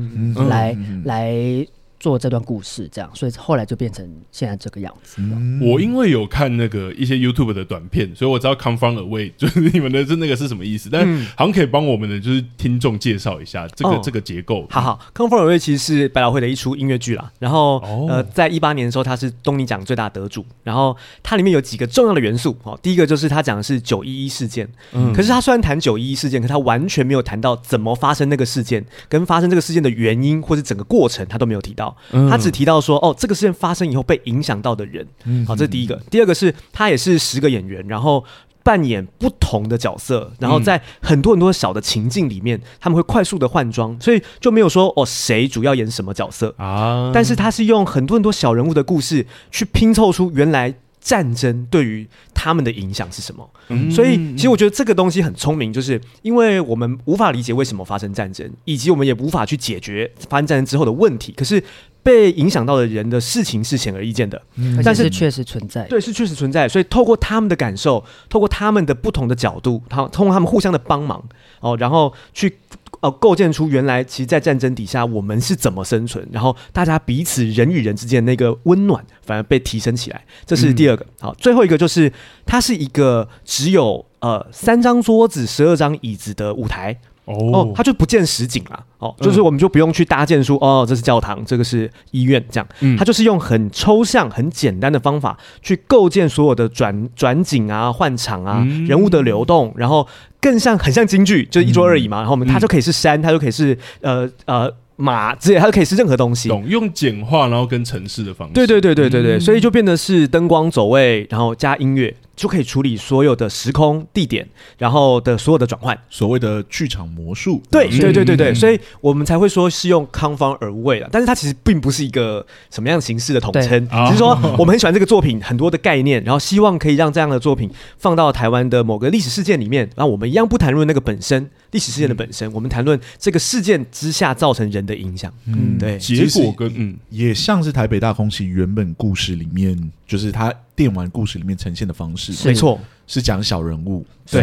来、嗯、来。做这段故事，这样，所以后来就变成现在这个样子。嗯、我因为有看那个一些 YouTube 的短片，所以我知道 “come from away” (laughs) 就是你们的，是那个是什么意思？但好像可以帮我们的就是听众介绍一下这个、哦、这个结构。好好，“come from away” 其实是百老汇的一出音乐剧啦。然后、哦、呃，在一八年的时候，它是东尼奖最大得主。然后它里面有几个重要的元素。哦，第一个就是它讲的是九一一事件。嗯。可是它虽然谈九一一事件，可是它完全没有谈到怎么发生那个事件，跟发生这个事件的原因或者整个过程，它都没有提到。嗯。他只提到。说哦，这个事件发生以后被影响到的人，嗯，好，这是第一个。第二个是他也是十个演员，然后扮演不同的角色，然后在很多很多小的情境里面，他们会快速的换装，所以就没有说哦谁主要演什么角色啊。但是他是用很多很多小人物的故事去拼凑出原来战争对于他们的影响是什么。嗯，所以其实我觉得这个东西很聪明，就是因为我们无法理解为什么发生战争，以及我们也无法去解决发生战争之后的问题，可是。被影响到的人的事情是显而易见的，嗯、但是确实存在。对，是确实存在。所以透过他们的感受，透过他们的不同的角度，他通过他们互相的帮忙哦，然后去呃构建出原来其实，在战争底下我们是怎么生存，然后大家彼此人与人之间那个温暖反而被提升起来。这是第二个。嗯、好，最后一个就是它是一个只有呃三张桌子、十二张椅子的舞台。哦，它就不见实景了。哦，就是我们就不用去搭建出哦，这是教堂，这个是医院，这样。嗯，他就是用很抽象、很简单的方法去构建所有的转转景啊、换场啊、人物的流动，然后更像很像京剧，就是一桌而已嘛。然后我们它就可以是山，它就可以是呃呃马，之类，它就可以是任何东西。懂，用简化然后跟城市的方式。对对对对对对，所以就变得是灯光走位，然后加音乐。就可以处理所有的时空地点，然后的所有的转换，所谓的剧场魔术。对对对对对，嗯、所以我们才会说是用 come from away 了，但是它其实并不是一个什么样形式的统称，只是说 (laughs) 我们很喜欢这个作品很多的概念，然后希望可以让这样的作品放到台湾的某个历史事件里面，然后我们一样不谈论那个本身历史事件的本身，嗯、我们谈论这个事件之下造成人的影响。嗯，对，结果跟嗯。也像是台北大空袭原本故事里面，就是他。电玩故事里面呈现的方式，没错，是讲小人物。对，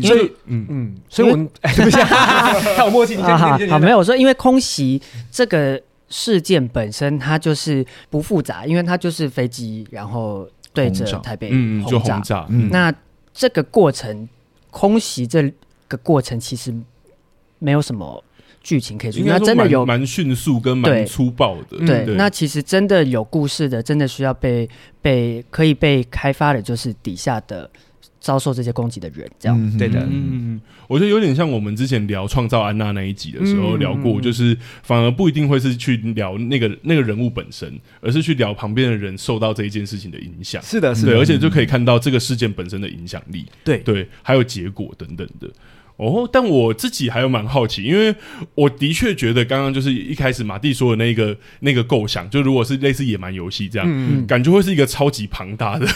所以，嗯。嗯，所以我们对不起，太有默契。好没有我说，因为空袭这个事件本身它就是不复杂，因为它就是飞机，然后对着台北轰炸。那这个过程，空袭这个过程其实没有什么剧情可以去，那真的有蛮迅速跟蛮粗暴的。对，对，那其实真的有故事的，真的需要被被可以被开发的，就是底下的遭受这些攻击的人，这样、嗯、对的。嗯，我觉得有点像我们之前聊创造安娜那一集的时候聊过，嗯、就是反而不一定会是去聊那个那个人物本身，而是去聊旁边的人受到这一件事情的影响。是的，是的，对，而且就可以看到这个事件本身的影响力。对对，还有结果等等的。哦，但我自己还有蛮好奇，因为我的确觉得刚刚就是一开始马蒂说的那个那个构想，就如果是类似野蛮游戏这样，嗯、感觉会是一个超级庞大的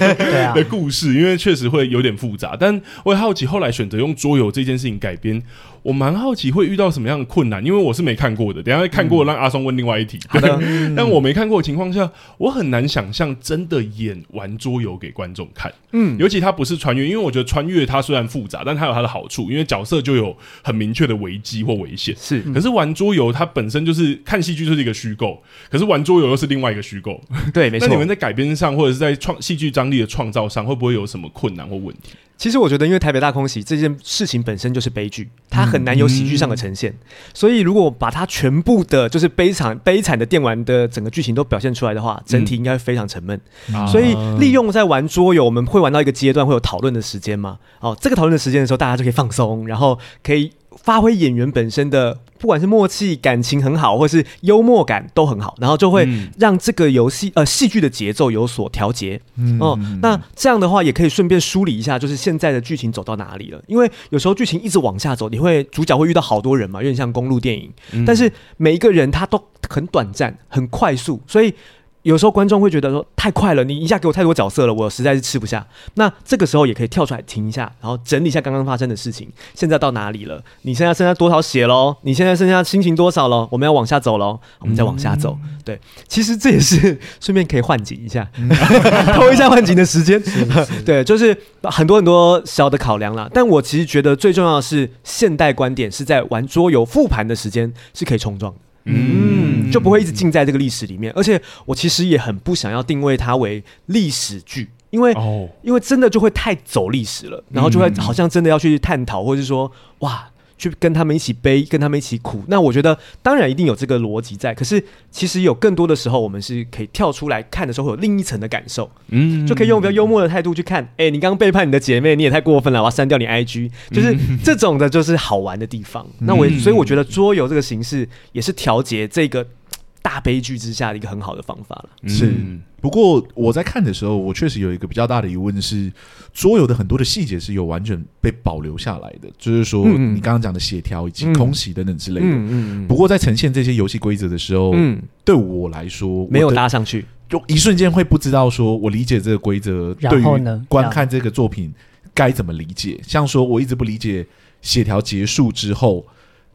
(laughs) 的故事，因为确实会有点复杂。但我也好奇，后来选择用桌游这件事情改编。我蛮好奇会遇到什么样的困难，因为我是没看过的。等下会看过，让阿松问另外一题。嗯、对，嗯、(laughs) 但我没看过的情况下，我很难想象真的演玩桌游给观众看。嗯，尤其它不是穿越，因为我觉得穿越它虽然复杂，但它有它的好处，因为角色就有很明确的危机或危险。是，可是玩桌游它本身就是看戏剧就是一个虚构，可是玩桌游又是另外一个虚构。对，没错。那你们在改编上或者是在创戏剧张力的创造上，会不会有什么困难或问题？其实我觉得，因为台北大空袭这件事情本身就是悲剧，它很难有喜剧上的呈现。嗯、所以，如果把它全部的，就是悲惨、(laughs) 悲惨的电玩的整个剧情都表现出来的话，整体应该会非常沉闷。嗯、所以，利用在玩桌游，我们会玩到一个阶段，会有讨论的时间嘛？哦，这个讨论的时间的时候，大家就可以放松，然后可以。发挥演员本身的，不管是默契、感情很好，或是幽默感都很好，然后就会让这个游戏呃戏剧的节奏有所调节。嗯，哦，那这样的话也可以顺便梳理一下，就是现在的剧情走到哪里了。因为有时候剧情一直往下走，你会主角会遇到好多人嘛，有点像公路电影，但是每一个人他都很短暂、很快速，所以。有时候观众会觉得说太快了，你一下给我太多角色了，我实在是吃不下。那这个时候也可以跳出来停一下，然后整理一下刚刚发生的事情，现在到哪里了？你现在剩下多少血喽？你现在剩下心情多少了？我们要往下走喽，我们再往下走。嗯、对，其实这也是顺便可以换景一下，(laughs) 偷、嗯、一下换景的时间。对，就是很多很多小的考量啦。但我其实觉得最重要的是，现代观点是在玩桌游复盘的时间是可以冲撞的。嗯，就不会一直浸在这个历史里面，而且我其实也很不想要定位它为历史剧，因为哦，因为真的就会太走历史了，然后就会好像真的要去探讨，或者是说哇。去跟他们一起悲，跟他们一起苦。那我觉得当然一定有这个逻辑在，可是其实有更多的时候，我们是可以跳出来看的时候，会有另一层的感受。嗯，就可以用比较幽默的态度去看。哎、欸，你刚刚背叛你的姐妹，你也太过分了，我要删掉你 IG。(laughs) 就是这种的，就是好玩的地方。嗯、那我所以我觉得桌游这个形式也是调节这个大悲剧之下的一个很好的方法了。是。嗯不过我在看的时候，我确实有一个比较大的疑问是，桌游的很多的细节是有完全被保留下来的，就是说你刚刚讲的协调以及空袭等等之类的。嗯嗯。不过在呈现这些游戏规则的时候，嗯，对我来说没有拉上去，就一瞬间会不知道说我理解这个规则，对于观看这个作品该怎么理解。像说我一直不理解协调结束之后。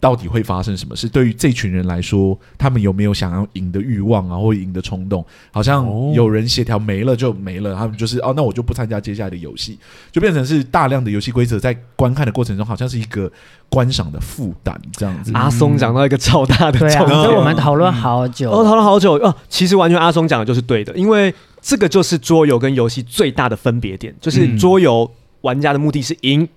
到底会发生什么事？对于这群人来说，他们有没有想要赢的欲望啊，或赢的冲动？好像有人协调没了就没了，他们就是哦，那我就不参加接下来的游戏，就变成是大量的游戏规则在观看的过程中，好像是一个观赏的负担这样子。阿松讲到一个超大的重点，所以、啊、我们讨论好久，哦，讨论好久哦。其实完全阿松讲的就是对的，因为这个就是桌游跟游戏最大的分别点，就是桌游玩家的目的是赢。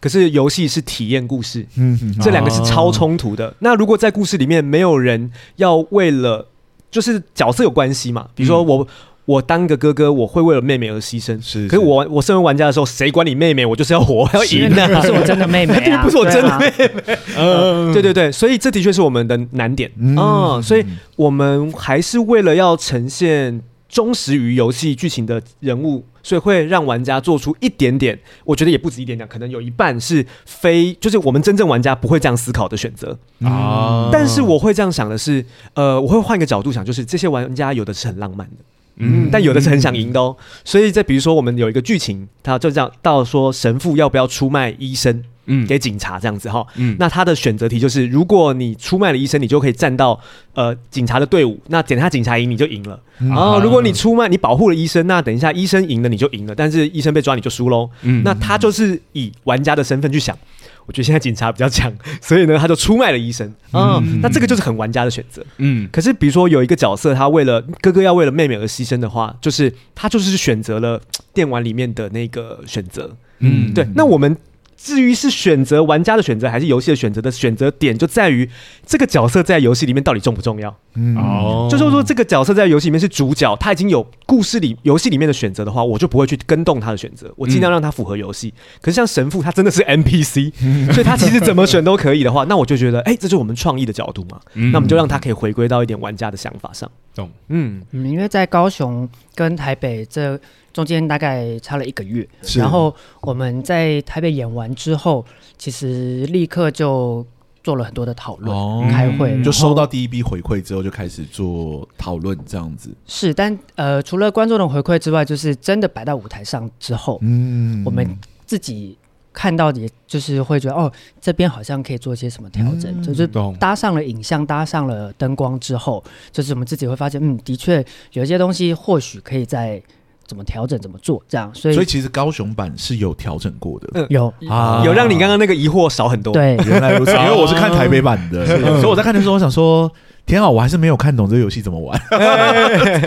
可是游戏是体验故事，嗯，这两个是超冲突的。哦、那如果在故事里面没有人要为了，就是角色有关系嘛？比如说我，嗯、我当个哥哥，我会为了妹妹而牺牲。是，是，可是我我身为玩家的时候，谁管你妹妹？我就是要活，要赢的。不是我真的妹妹、啊，不是我真的妹妹。(laughs) 嗯，(laughs) 对对对，所以这的确是我们的难点啊、嗯。所以我们还是为了要呈现忠实于游戏剧情的人物。所以会让玩家做出一点点，我觉得也不止一点点，可能有一半是非，就是我们真正玩家不会这样思考的选择啊。但是我会这样想的是，呃，我会换一个角度想，就是这些玩家有的是很浪漫的，嗯，但有的是很想赢的哦。所以在比如说我们有一个剧情，他就这样到说神父要不要出卖医生。嗯，给警察这样子哈，嗯，那他的选择题就是，如果你出卖了医生，你就可以站到呃警察的队伍，那等下警察赢你就赢了。然后如果你出卖，你保护了医生，那等一下医生赢了你就赢了，但是医生被抓你就输喽。嗯，那他就是以玩家的身份去想，我觉得现在警察比较强，所以呢他就出卖了医生啊。那这个就是很玩家的选择。嗯，可是比如说有一个角色，他为了哥哥要为了妹妹而牺牲的话，就是他就是选择了电玩里面的那个选择。嗯，对。那我们。至于是选择玩家的选择还是游戏的选择的选择点，就在于这个角色在游戏里面到底重不重要。嗯，哦，就是说这个角色在游戏里面是主角，他已经有故事里游戏里面的选择的话，我就不会去跟动他的选择，我尽量让他符合游戏。嗯、可是像神父，他真的是 NPC，、嗯、所以他其实怎么选都可以的话，那我就觉得，哎、欸，这就是我们创意的角度嘛。嗯、那我们就让他可以回归到一点玩家的想法上。懂，嗯。嗯，因为在高雄跟台北这。中间大概差了一个月，是。然后我们在台北演完之后，其实立刻就做了很多的讨论、哦、开会，就收到第一笔回馈之后，就开始做讨论这样子。是，但呃，除了观众的回馈之外，就是真的摆到舞台上之后，嗯，我们自己看到，也就是会觉得哦，这边好像可以做一些什么调整，嗯、就是搭上了影像，搭上了灯光之后，就是我们自己会发现，嗯，的确有一些东西或许可以在。怎么调整？怎么做？这样，所以所以其实高雄版是有调整过的，有啊，有让你刚刚那个疑惑少很多。对，(laughs) 原来如此。因为我是看台北版的，(laughs) 所以我在看的时候，我想说，天啊，我还是没有看懂这个游戏怎么玩，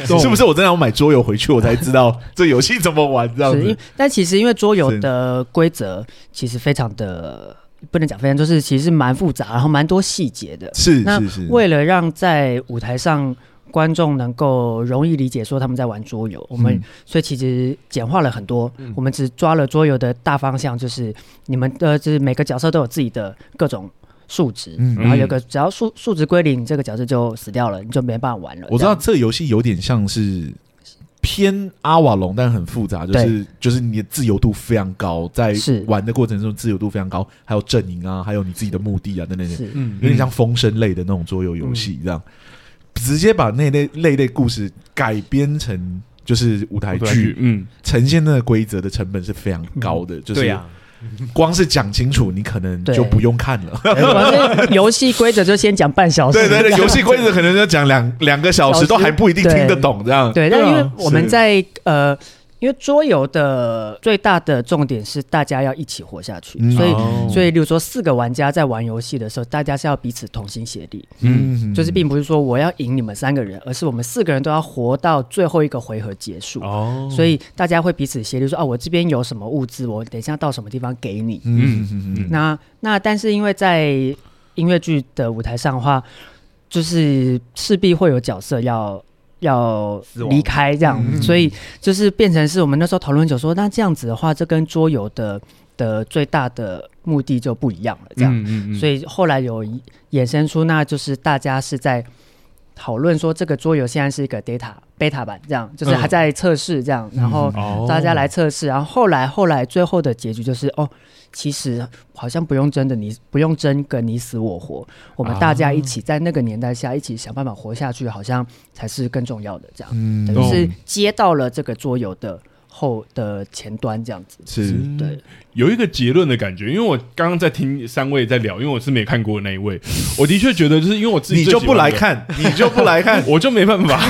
是不是？我真的要买桌游回去，我才知道这游戏怎么玩这样子。但其实因为桌游的规则其实非常的不能讲非常，就是其实蛮复杂，然后蛮多细节的。是是是。为了让在舞台上。观众能够容易理解，说他们在玩桌游，我们、所以其实简化了很多。我们只抓了桌游的大方向，就是你们的就是每个角色都有自己的各种数值，嗯、然后有个只要数数值归零，这个角色就死掉了，你就没办法玩了。我知道这个游戏有点像是偏阿瓦隆，但很复杂，就是就是你的自由度非常高，在玩的过程中自由度非常高，还有阵营啊，还有你自己的目的啊等等等，嗯。有点像风声类的那种桌游游戏这样。嗯直接把那类类类故事改编成就是舞台剧，嗯，呈现那个规则的成本是非常高的，就是 (laughs) 光是讲清楚，你可能就不用看了。(laughs) 游戏规则就先讲半小时，对对对，(laughs) 游戏规则可能就讲两两个小时，都还不一定听得懂这样。对，但因为我们在呃。因为桌游的最大的重点是大家要一起活下去，嗯、所以，所以，例如说四个玩家在玩游戏的时候，大家是要彼此同心协力，嗯，就是并不是说我要赢你们三个人，而是我们四个人都要活到最后一个回合结束，哦，所以大家会彼此协力说，哦，我这边有什么物资，我等一下到什么地方给你，嗯嗯嗯，那那但是因为在音乐剧的舞台上的话，就是势必会有角色要。要离开这样，嗯、所以就是变成是我们那时候讨论就说，那这样子的话，这跟桌游的的最大的目的就不一样了。这样，嗯嗯嗯、所以后来有衍生出，那就是大家是在讨论说，这个桌游现在是一个 data beta 版，这样就是还在测试这样，嗯、然后大家来测试，然后后来后来最后的结局就是哦。其实好像不用争的，你不用争个你死我活，我们大家一起在那个年代下一起想办法活下去，好像才是更重要的。这样，嗯，等于是接到了这个桌游的后的前端，这样子。是。对。有一个结论的感觉，因为我刚刚在听三位在聊，因为我是没看过那一位，(laughs) 我的确觉得就是因为我自己你就不来看，(laughs) 你就不来看，(laughs) 我就没办法，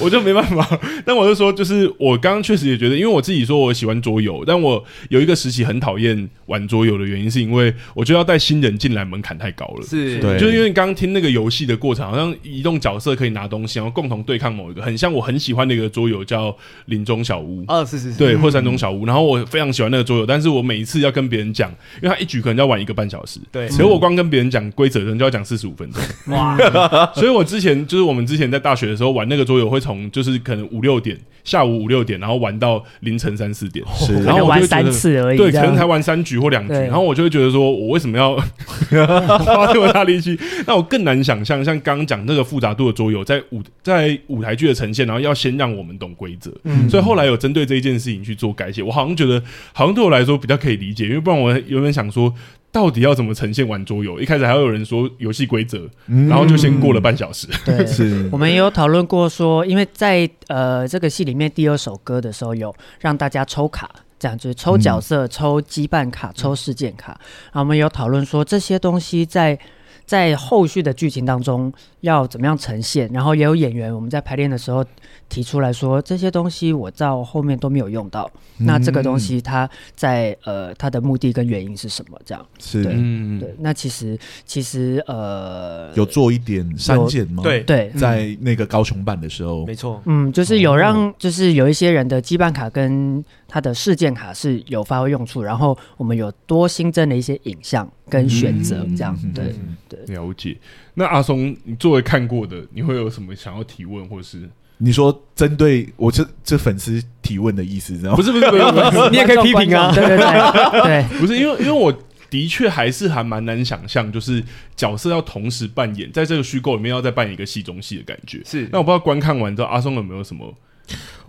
我就没办法。但我就说，就是我刚刚确实也觉得，因为我自己说我喜欢桌游，但我有一个时期很讨厌玩桌游的原因，是因为我觉得要带新人进来门槛太高了。是，对，就是因为刚刚听那个游戏的过程，好像移动角色可以拿东西，然后共同对抗某一个，很像我很喜欢的一个桌游叫林中小屋。啊，是是是，对，或山中小屋。然后我非常喜欢那个桌游，但是我每一次要跟别人讲，因为他一局可能要玩一个半小时，对，所以我光跟别人讲规则，可能就要讲四十五分钟，哇！(laughs) 所以我之前就是我们之前在大学的时候玩那个桌游，会从就是可能五六点，下午五六点，然后玩到凌晨三四点，是，然后我就三次而已，对，可能才玩三局或两局，然后我就会觉得说，我为什么要花这么大力气？那我更难想象，像刚刚讲那个复杂度的桌游，在舞在舞台剧的呈现，然后要先让我们懂规则，嗯，所以后来有针对这一件事情去做改写，我好像觉得，好像对我来说比较可以。理解，因为不然我原本想说，到底要怎么呈现玩桌游？一开始还会有人说游戏规则，嗯、然后就先过了半小时。对，(laughs) 是我们也有讨论过说，因为在呃这个戏里面第二首歌的时候，有让大家抽卡，这样就是抽角色、嗯、抽羁绊卡、抽事件卡。然后我们有讨论说，这些东西在在后续的剧情当中要怎么样呈现，然后也有演员我们在排练的时候提出来说，这些东西我到后面都没有用到，嗯、那这个东西它在呃它的目的跟原因是什么？这样。是。对、嗯、对。那其实其实呃有做一点删减吗？对对，在那个高雄版的时候，没错，嗯，就是有让就是有一些人的羁绊卡跟他的事件卡是有发挥用处，然后我们有多新增了一些影像跟选择，这样、嗯、对对。了解。那阿松，你作为看过的，你会有什么想要提问，或是你说针对我这这粉丝提问的意思，知道吗？不是不是不是，(laughs) 你也可以批评啊，对对对，对，(laughs) 不是因为因为我的确还是还蛮难想象，就是角色要同时扮演，在这个虚构里面要再扮演一个戏中戏的感觉。是，那我不知道观看完之后，阿松有没有什么？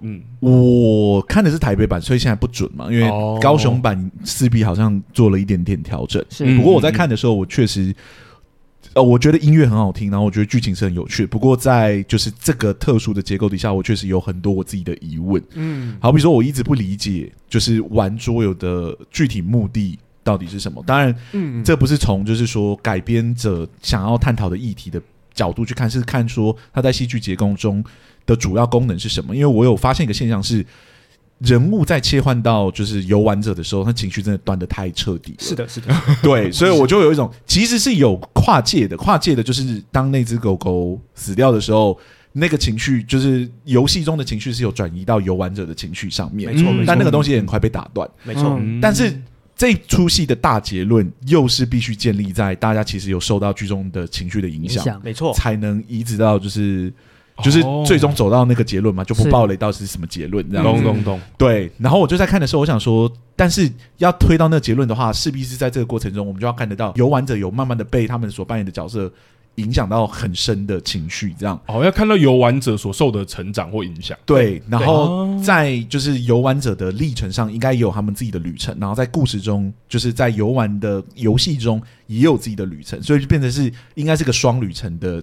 嗯，我看的是台北版，所以现在不准嘛，因为高雄版势必好像做了一点点调整。是，不过我在看的时候，我确实。呃，我觉得音乐很好听，然后我觉得剧情是很有趣。不过在就是这个特殊的结构底下，我确实有很多我自己的疑问。嗯，好比说，我一直不理解，就是玩桌游的具体目的到底是什么？当然，嗯，这不是从就是说改编者想要探讨的议题的角度去看，是看说它在戏剧结构中的主要功能是什么？因为我有发现一个现象是。人物在切换到就是游玩者的时候，他情绪真的断的太彻底了。是的，是的，(laughs) 对，所以我就有一种其实是有跨界的，跨界的就是当那只狗狗死掉的时候，那个情绪就是游戏中的情绪是有转移到游玩者的情绪上面，没错，但那个东西也很快被打断，没错。嗯、但是这出戏的大结论又是必须建立在大家其实有受到剧中的情绪的影响，没错，才能移植到就是。就是最终走到那个结论嘛，就不爆雷到底是什么结论这样。咚咚咚。对，然后我就在看的时候，我想说，但是要推到那个结论的话，势必是在这个过程中，我们就要看得到游玩者有慢慢的被他们所扮演的角色影响到很深的情绪，这样。哦，要看到游玩者所受的成长或影响。对，然后在就是游玩者的历程上，应该也有他们自己的旅程，然后在故事中，就是在游玩的游戏中也有自己的旅程，所以就变成是应该是个双旅程的。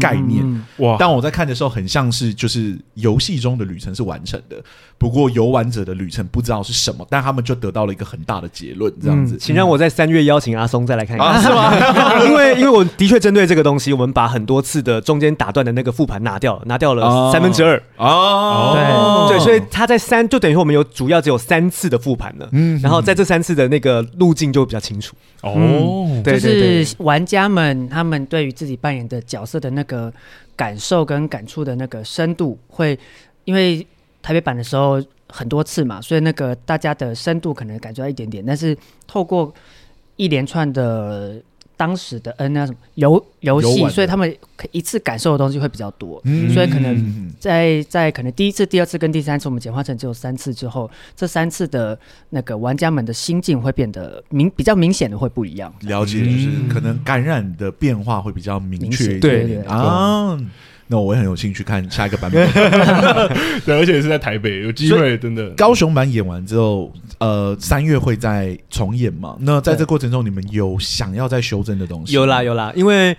概念哇！当我在看的时候，很像是就是游戏中的旅程是完成的，不过游玩者的旅程不知道是什么，但他们就得到了一个很大的结论，这样子。请让我在三月邀请阿松再来看一看，是吗？(laughs) 因为因为我的确针对这个东西，我们把很多次的中间打断的那个复盘拿掉了，拿掉了三分之二哦。对对，所以他在三就等于说我们有主要只有三次的复盘了，嗯，然后在这三次的那个路径就比较清楚哦。对，就是玩家们他们对于自己扮演的角色的。那个感受跟感触的那个深度，会因为台北版的时候很多次嘛，所以那个大家的深度可能感觉到一点点，但是透过一连串的。当时的 N 那什么游游戏，所以他们一次感受的东西会比较多，嗯、所以可能在在可能第一次、第二次跟第三次，我们简化成只有三次之后，这三次的那个玩家们的心境会变得明比较明显的会不一样。了解，就是可能感染的变化会比较明确一点，对对对。啊。那我也很有兴趣看下一个版本，(laughs) 对，而且是在台北，有机会真的。高雄版演完之后，呃，三月会再重演嘛？那在这过程中，你们有想要再修正的东西？有啦，有啦，因为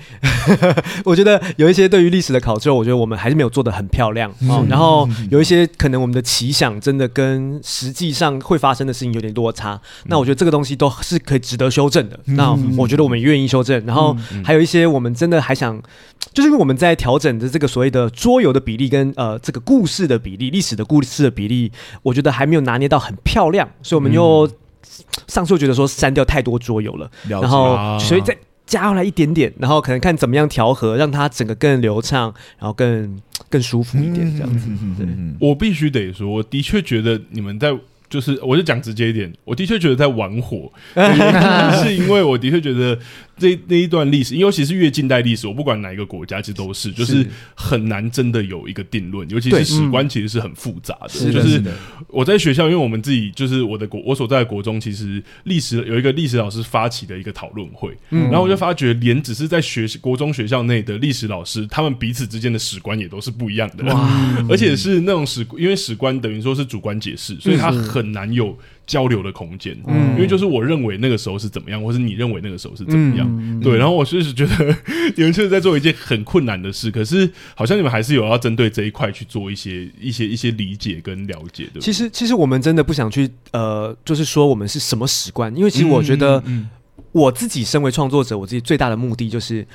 (laughs) 我觉得有一些对于历史的考究，我觉得我们还是没有做的很漂亮哦。然后有一些可能我们的奇想真的跟实际上会发生的事情有点落差，那我觉得这个东西都是可以值得修正的。那我觉得我们愿意修正。然后还有一些我们真的还想，就是因为我们在调整的。这个所谓的桌游的比例跟呃这个故事的比例、历史的故事的比例，我觉得还没有拿捏到很漂亮，所以我们又上次我觉得说删掉太多桌游了，了然后所以再加回来一点点，然后可能看怎么样调和，让它整个更流畅，然后更更舒服一点这样子。对，我必须得说，我的确觉得你们在。就是，我就讲直接一点，我的确觉得在玩火，(laughs) 是因为我的确觉得这那一段历史，尤其是越近代历史，我不管哪一个国家，其实都是，就是很难真的有一个定论，尤其是史观其实是很复杂的。就是我在学校，因为我们自己就是我的国，我所在的国中，其实历史有一个历史老师发起的一个讨论会，然后我就发觉，连只是在学国中学校内的历史老师，他们彼此之间的史观也都是不一样的，而且是那种史，因为史观等于说是主观解释，所以他很。很难有交流的空间，嗯，因为就是我认为那个时候是怎么样，或是你认为那个时候是怎么样，嗯、对。然后我就是觉得 (laughs) 你们确实在做一件很困难的事，可是好像你们还是有要针对这一块去做一些一些一些理解跟了解的。其实，其实我们真的不想去呃，就是说我们是什么史观，因为其实我觉得。我自己身为创作者，我自己最大的目的就是。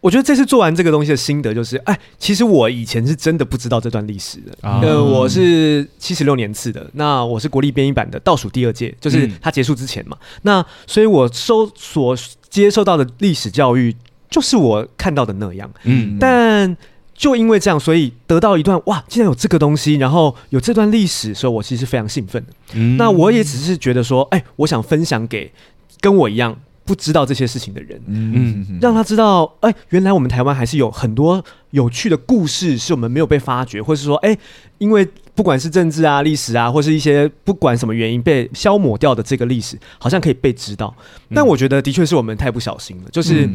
我觉得这次做完这个东西的心得就是，哎，其实我以前是真的不知道这段历史的。啊、呃，我是七十六年次的，那我是国立编译版的倒数第二届，就是它结束之前嘛。嗯、那所以我收所接受到的历史教育，就是我看到的那样。嗯，但就因为这样，所以得到一段哇，竟然有这个东西，然后有这段历史，所以我其实非常兴奋的。嗯，那我也只是觉得说，哎，我想分享给跟我一样。不知道这些事情的人，嗯，让他知道，哎，原来我们台湾还是有很多有趣的故事，是我们没有被发掘，或是说，哎，因为不管是政治啊、历史啊，或是一些不管什么原因被消磨掉的这个历史，好像可以被知道。但我觉得，的确是我们太不小心了，就是，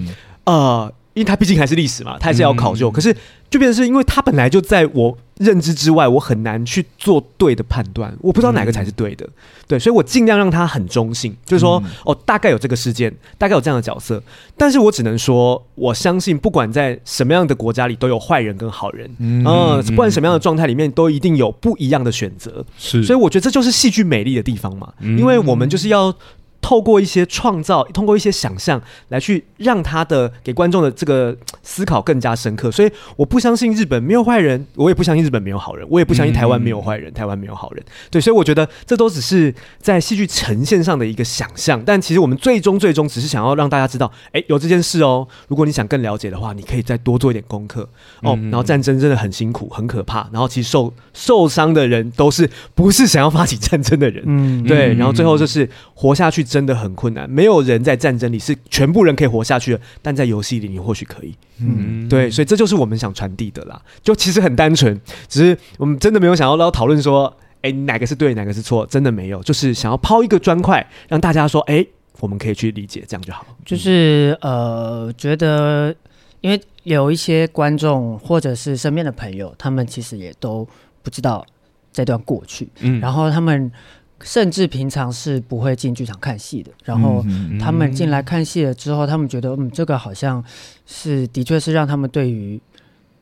呃。因为它毕竟还是历史嘛，它还是要考究。嗯、可是，就变成是因为它本来就在我认知之外，我很难去做对的判断，我不知道哪个才是对的。嗯、对，所以我尽量让它很中性，就是说，嗯、哦，大概有这个事件，大概有这样的角色，但是我只能说，我相信，不管在什么样的国家里，都有坏人跟好人，嗯，嗯，不管什么样的状态里面，都一定有不一样的选择。是，所以我觉得这就是戏剧美丽的地方嘛，嗯、因为我们就是要。透过一些创造，通过一些想象来去让他的给观众的这个思考更加深刻。所以我不相信日本没有坏人，我也不相信日本没有好人，我也不相信台湾没有坏人，嗯、台湾没有好人。对，所以我觉得这都只是在戏剧呈现上的一个想象。但其实我们最终最终只是想要让大家知道，哎，有这件事哦。如果你想更了解的话，你可以再多做一点功课哦。然后战争真的很辛苦，很可怕。然后其实受受伤的人都是不是想要发起战争的人？嗯，对。然后最后就是活下去。真的很困难，没有人在战争里是全部人可以活下去的，但在游戏里你或许可以。嗯，对，所以这就是我们想传递的啦。就其实很单纯，只是我们真的没有想要讨论说，哎，哪个是对，哪个是错，真的没有，就是想要抛一个砖块，让大家说，哎，我们可以去理解，这样就好。就是呃，觉得因为有一些观众或者是身边的朋友，他们其实也都不知道这段过去，嗯，然后他们。甚至平常是不会进剧场看戏的，然后他们进来看戏了之后，他们觉得嗯，这个好像是的确是让他们对于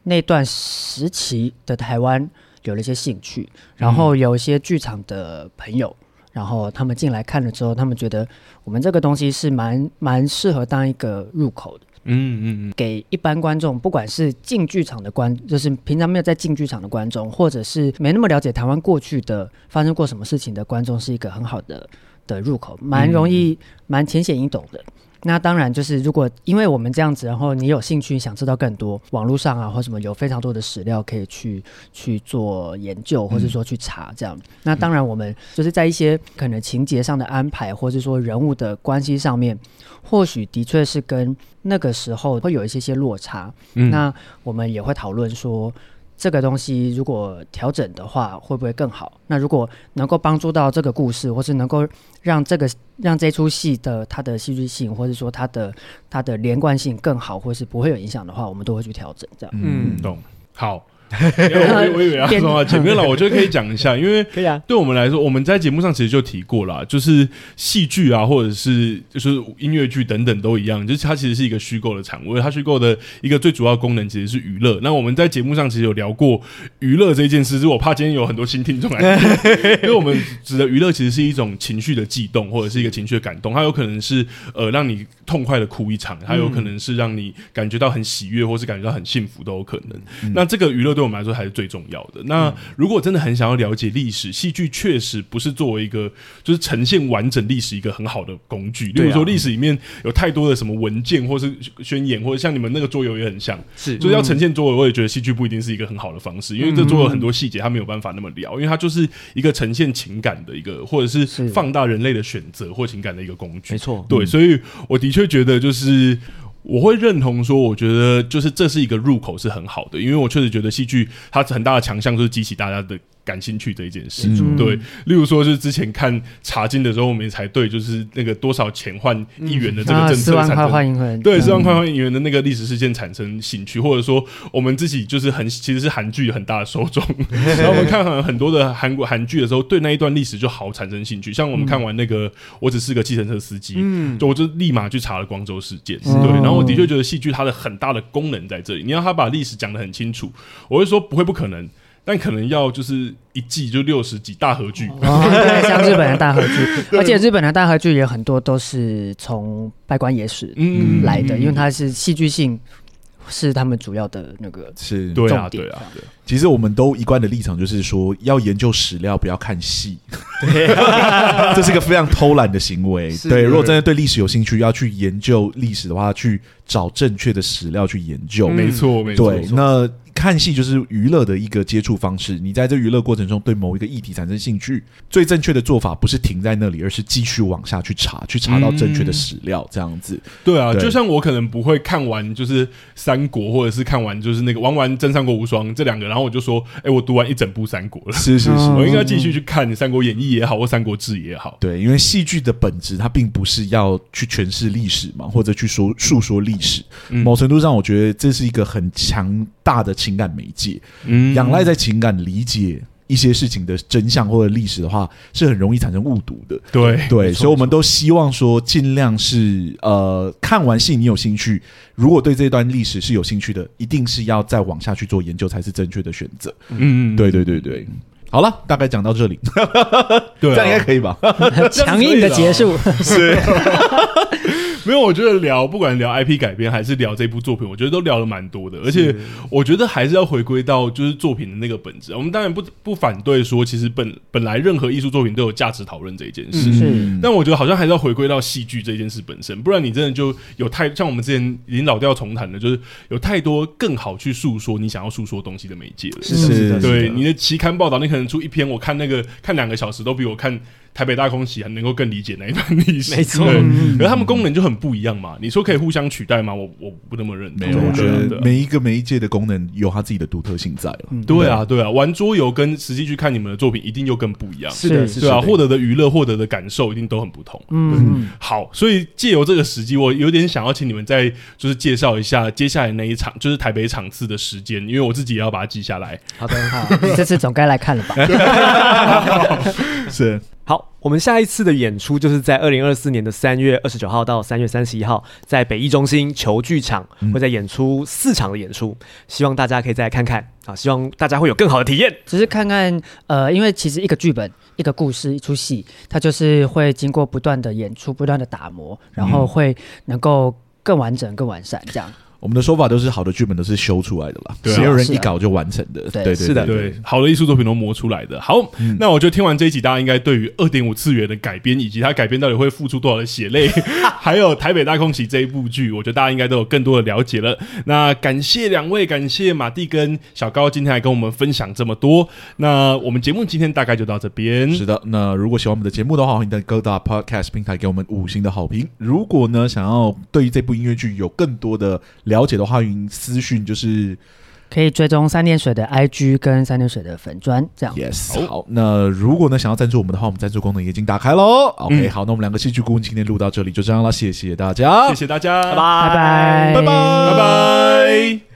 那段时期的台湾有了一些兴趣。然后有一些剧场的朋友，然后他们进来看了之后，他们觉得我们这个东西是蛮蛮适合当一个入口的。嗯嗯嗯，给一般观众，不管是进剧场的观，就是平常没有在进剧场的观众，或者是没那么了解台湾过去的发生过什么事情的观众，是一个很好的的入口，蛮容易，蛮浅显易懂的。那当然就是，如果因为我们这样子，然后你有兴趣想知道更多，网络上啊或什么有非常多的史料可以去去做研究，或者说去查这样。嗯、那当然我们就是在一些可能情节上的安排，或者说人物的关系上面，或许的确是跟那个时候会有一些些落差。嗯、那我们也会讨论说。这个东西如果调整的话，会不会更好？那如果能够帮助到这个故事，或是能够让这个让这出戏的它的戏剧性，或者说它的它的连贯性更好，或是不会有影响的话，我们都会去调整。这样，嗯，懂。好。(laughs) 我我以为要说话 (laughs) 前面了，我觉得可以讲一下，因为可以啊。对我们来说，我们在节目上其实就提过了，就是戏剧啊，或者是就是音乐剧等等都一样，就是它其实是一个虚构的产物。它虚构的一个最主要功能其实是娱乐。那我们在节目上其实有聊过娱乐这件事，是我怕今天有很多新听众来，(laughs) 因为我们指的娱乐其实是一种情绪的悸动，或者是一个情绪的感动。它有可能是呃让你痛快的哭一场，它有可能是让你感觉到很喜悦，或是感觉到很幸福都有可能。嗯、那这个娱乐对我们来说还是最重要的。那如果真的很想要了解历史，戏剧确实不是作为一个就是呈现完整历史一个很好的工具。例如说，历史里面有太多的什么文件，或是宣言，或者像你们那个桌游也很像，是就是要呈现桌游。我也觉得戏剧不一定是一个很好的方式，因为这桌游很多细节它没有办法那么聊，因为它就是一个呈现情感的一个，或者是放大人类的选择或情感的一个工具。没错，对，所以我的确觉得就是。我会认同说，我觉得就是这是一个入口是很好的，因为我确实觉得戏剧它很大的强项就是激起大家的。感兴趣这一件事，嗯、对，例如说，就是之前看《查经》的时候，我们也才对，就是那个多少钱换一元的这个政策产生，嗯、对，四万块换一元的那个历史事件产生兴趣，或者说我们自己就是很其实是韩剧很大的受众，(laughs) 然后我们看很很多的韩国韩剧的时候，对那一段历史就好产生兴趣。像我们看完那个《我只是个计程车司机》，嗯，就我就立马去查了光州事件，对，然后我的确觉得戏剧它的很大的功能在这里，你要他把历史讲得很清楚，我会说不会不可能。但可能要就是一季就六十几大合剧，哦，对，像日本的大合剧，(laughs) 而且日本的大合剧也很多都是从稗官野史来的，嗯、因为它是戏剧性。是他们主要的那个是对啊，对啊，对。其实我们都一贯的立场就是说，要研究史料，不要看戏。(laughs) 这是一个非常偷懒的行为。对，如果真的对历史有兴趣，要去研究历史的话，去找正确的史料去研究。没错，没错。对，那。看戏就是娱乐的一个接触方式。你在这娱乐过程中对某一个议题产生兴趣，最正确的做法不是停在那里，而是继续往下去查，去查到正确的史料，这样子。对啊，就像我可能不会看完就是三国，或者是看完就是那个玩完《真三国无双》这两个，然后我就说，哎，我读完一整部三国了。是是是，我应该继续去看《三国演义》也好，或《三国志》也好。对，因为戏剧的本质它并不是要去诠释历史嘛，或者去说述说历史。某程度上，我觉得这是一个很强大的情感媒介。嗯，仰赖在情感理解一些事情的真相或者历史的话，是很容易产生误读的。对对，所以我们都希望说，尽量是呃，看完戏你有兴趣，如果对这段历史是有兴趣的，一定是要再往下去做研究才是正确的选择。嗯，对对对对。好了，大概讲到这里，对、啊，(laughs) 这样应该可以吧？(laughs) 强硬的结束 (laughs) 是。(laughs) 没有，我觉得聊不管聊 IP 改编还是聊这部作品，我觉得都聊了蛮多的。而且我觉得还是要回归到就是作品的那个本质。我们当然不不反对说，其实本本来任何艺术作品都有价值讨论这一件事。嗯，但我觉得好像还是要回归到戏剧这件事本身，不然你真的就有太像我们之前已经老调重弹的，就是有太多更好去诉说你想要诉说东西的媒介了。是是，对你的期刊报道，你可能出一篇，我看那个看两个小时都比我看。台北大空袭还能够更理解那一段历史，没错。可是他们功能就很不一样嘛。你说可以互相取代吗？我我不那么认同。没有，我觉得每一个媒介的功能有它自己的独特性在了。对啊，对啊，玩桌游跟实际去看你们的作品，一定又更不一样。是的，对啊，获得的娱乐、获得的感受，一定都很不同。嗯，好，所以借由这个时机，我有点想要请你们再就是介绍一下接下来那一场，就是台北场次的时间，因为我自己也要把它记下来。好的，好，你这次总该来看了吧？(laughs) 是。好，我们下一次的演出就是在二零二四年的三月二十九号到三月三十一号，在北艺中心球剧场会在演出四场的演出，嗯、希望大家可以再来看看啊！希望大家会有更好的体验。只是看看，呃，因为其实一个剧本、一个故事、一出戏，它就是会经过不断的演出、不断的打磨，然后会能够更完整、更完善这样。我们的说法都是好的剧本都是修出来的啦，没有人一搞就完成的。对对是的，对，好的艺术作品都磨出来的。好，那我觉得听完这一集，大家应该对于二点五次元的改编，以及它改编到底会付出多少的血泪，(laughs) 还有台北大空袭这一部剧，我觉得大家应该都有更多的了解了。那感谢两位，感谢马蒂跟小高今天来跟我们分享这么多。那我们节目今天大概就到这边。是的，那如果喜欢我们的节目的话，欢迎在各大 Podcast 平台给我们五星的好评。如果呢，想要对于这部音乐剧有更多的了解的话，云私讯就是可以追踪三点水的 IG 跟三点水的粉砖，这样。Yes，好。那如果呢想要赞助我们的话，我们赞助功能已经打开喽。OK，好，那我们两个戏剧顾问今天录到这里就这样了，谢谢大家，谢谢大家拜，拜拜，拜拜，拜拜。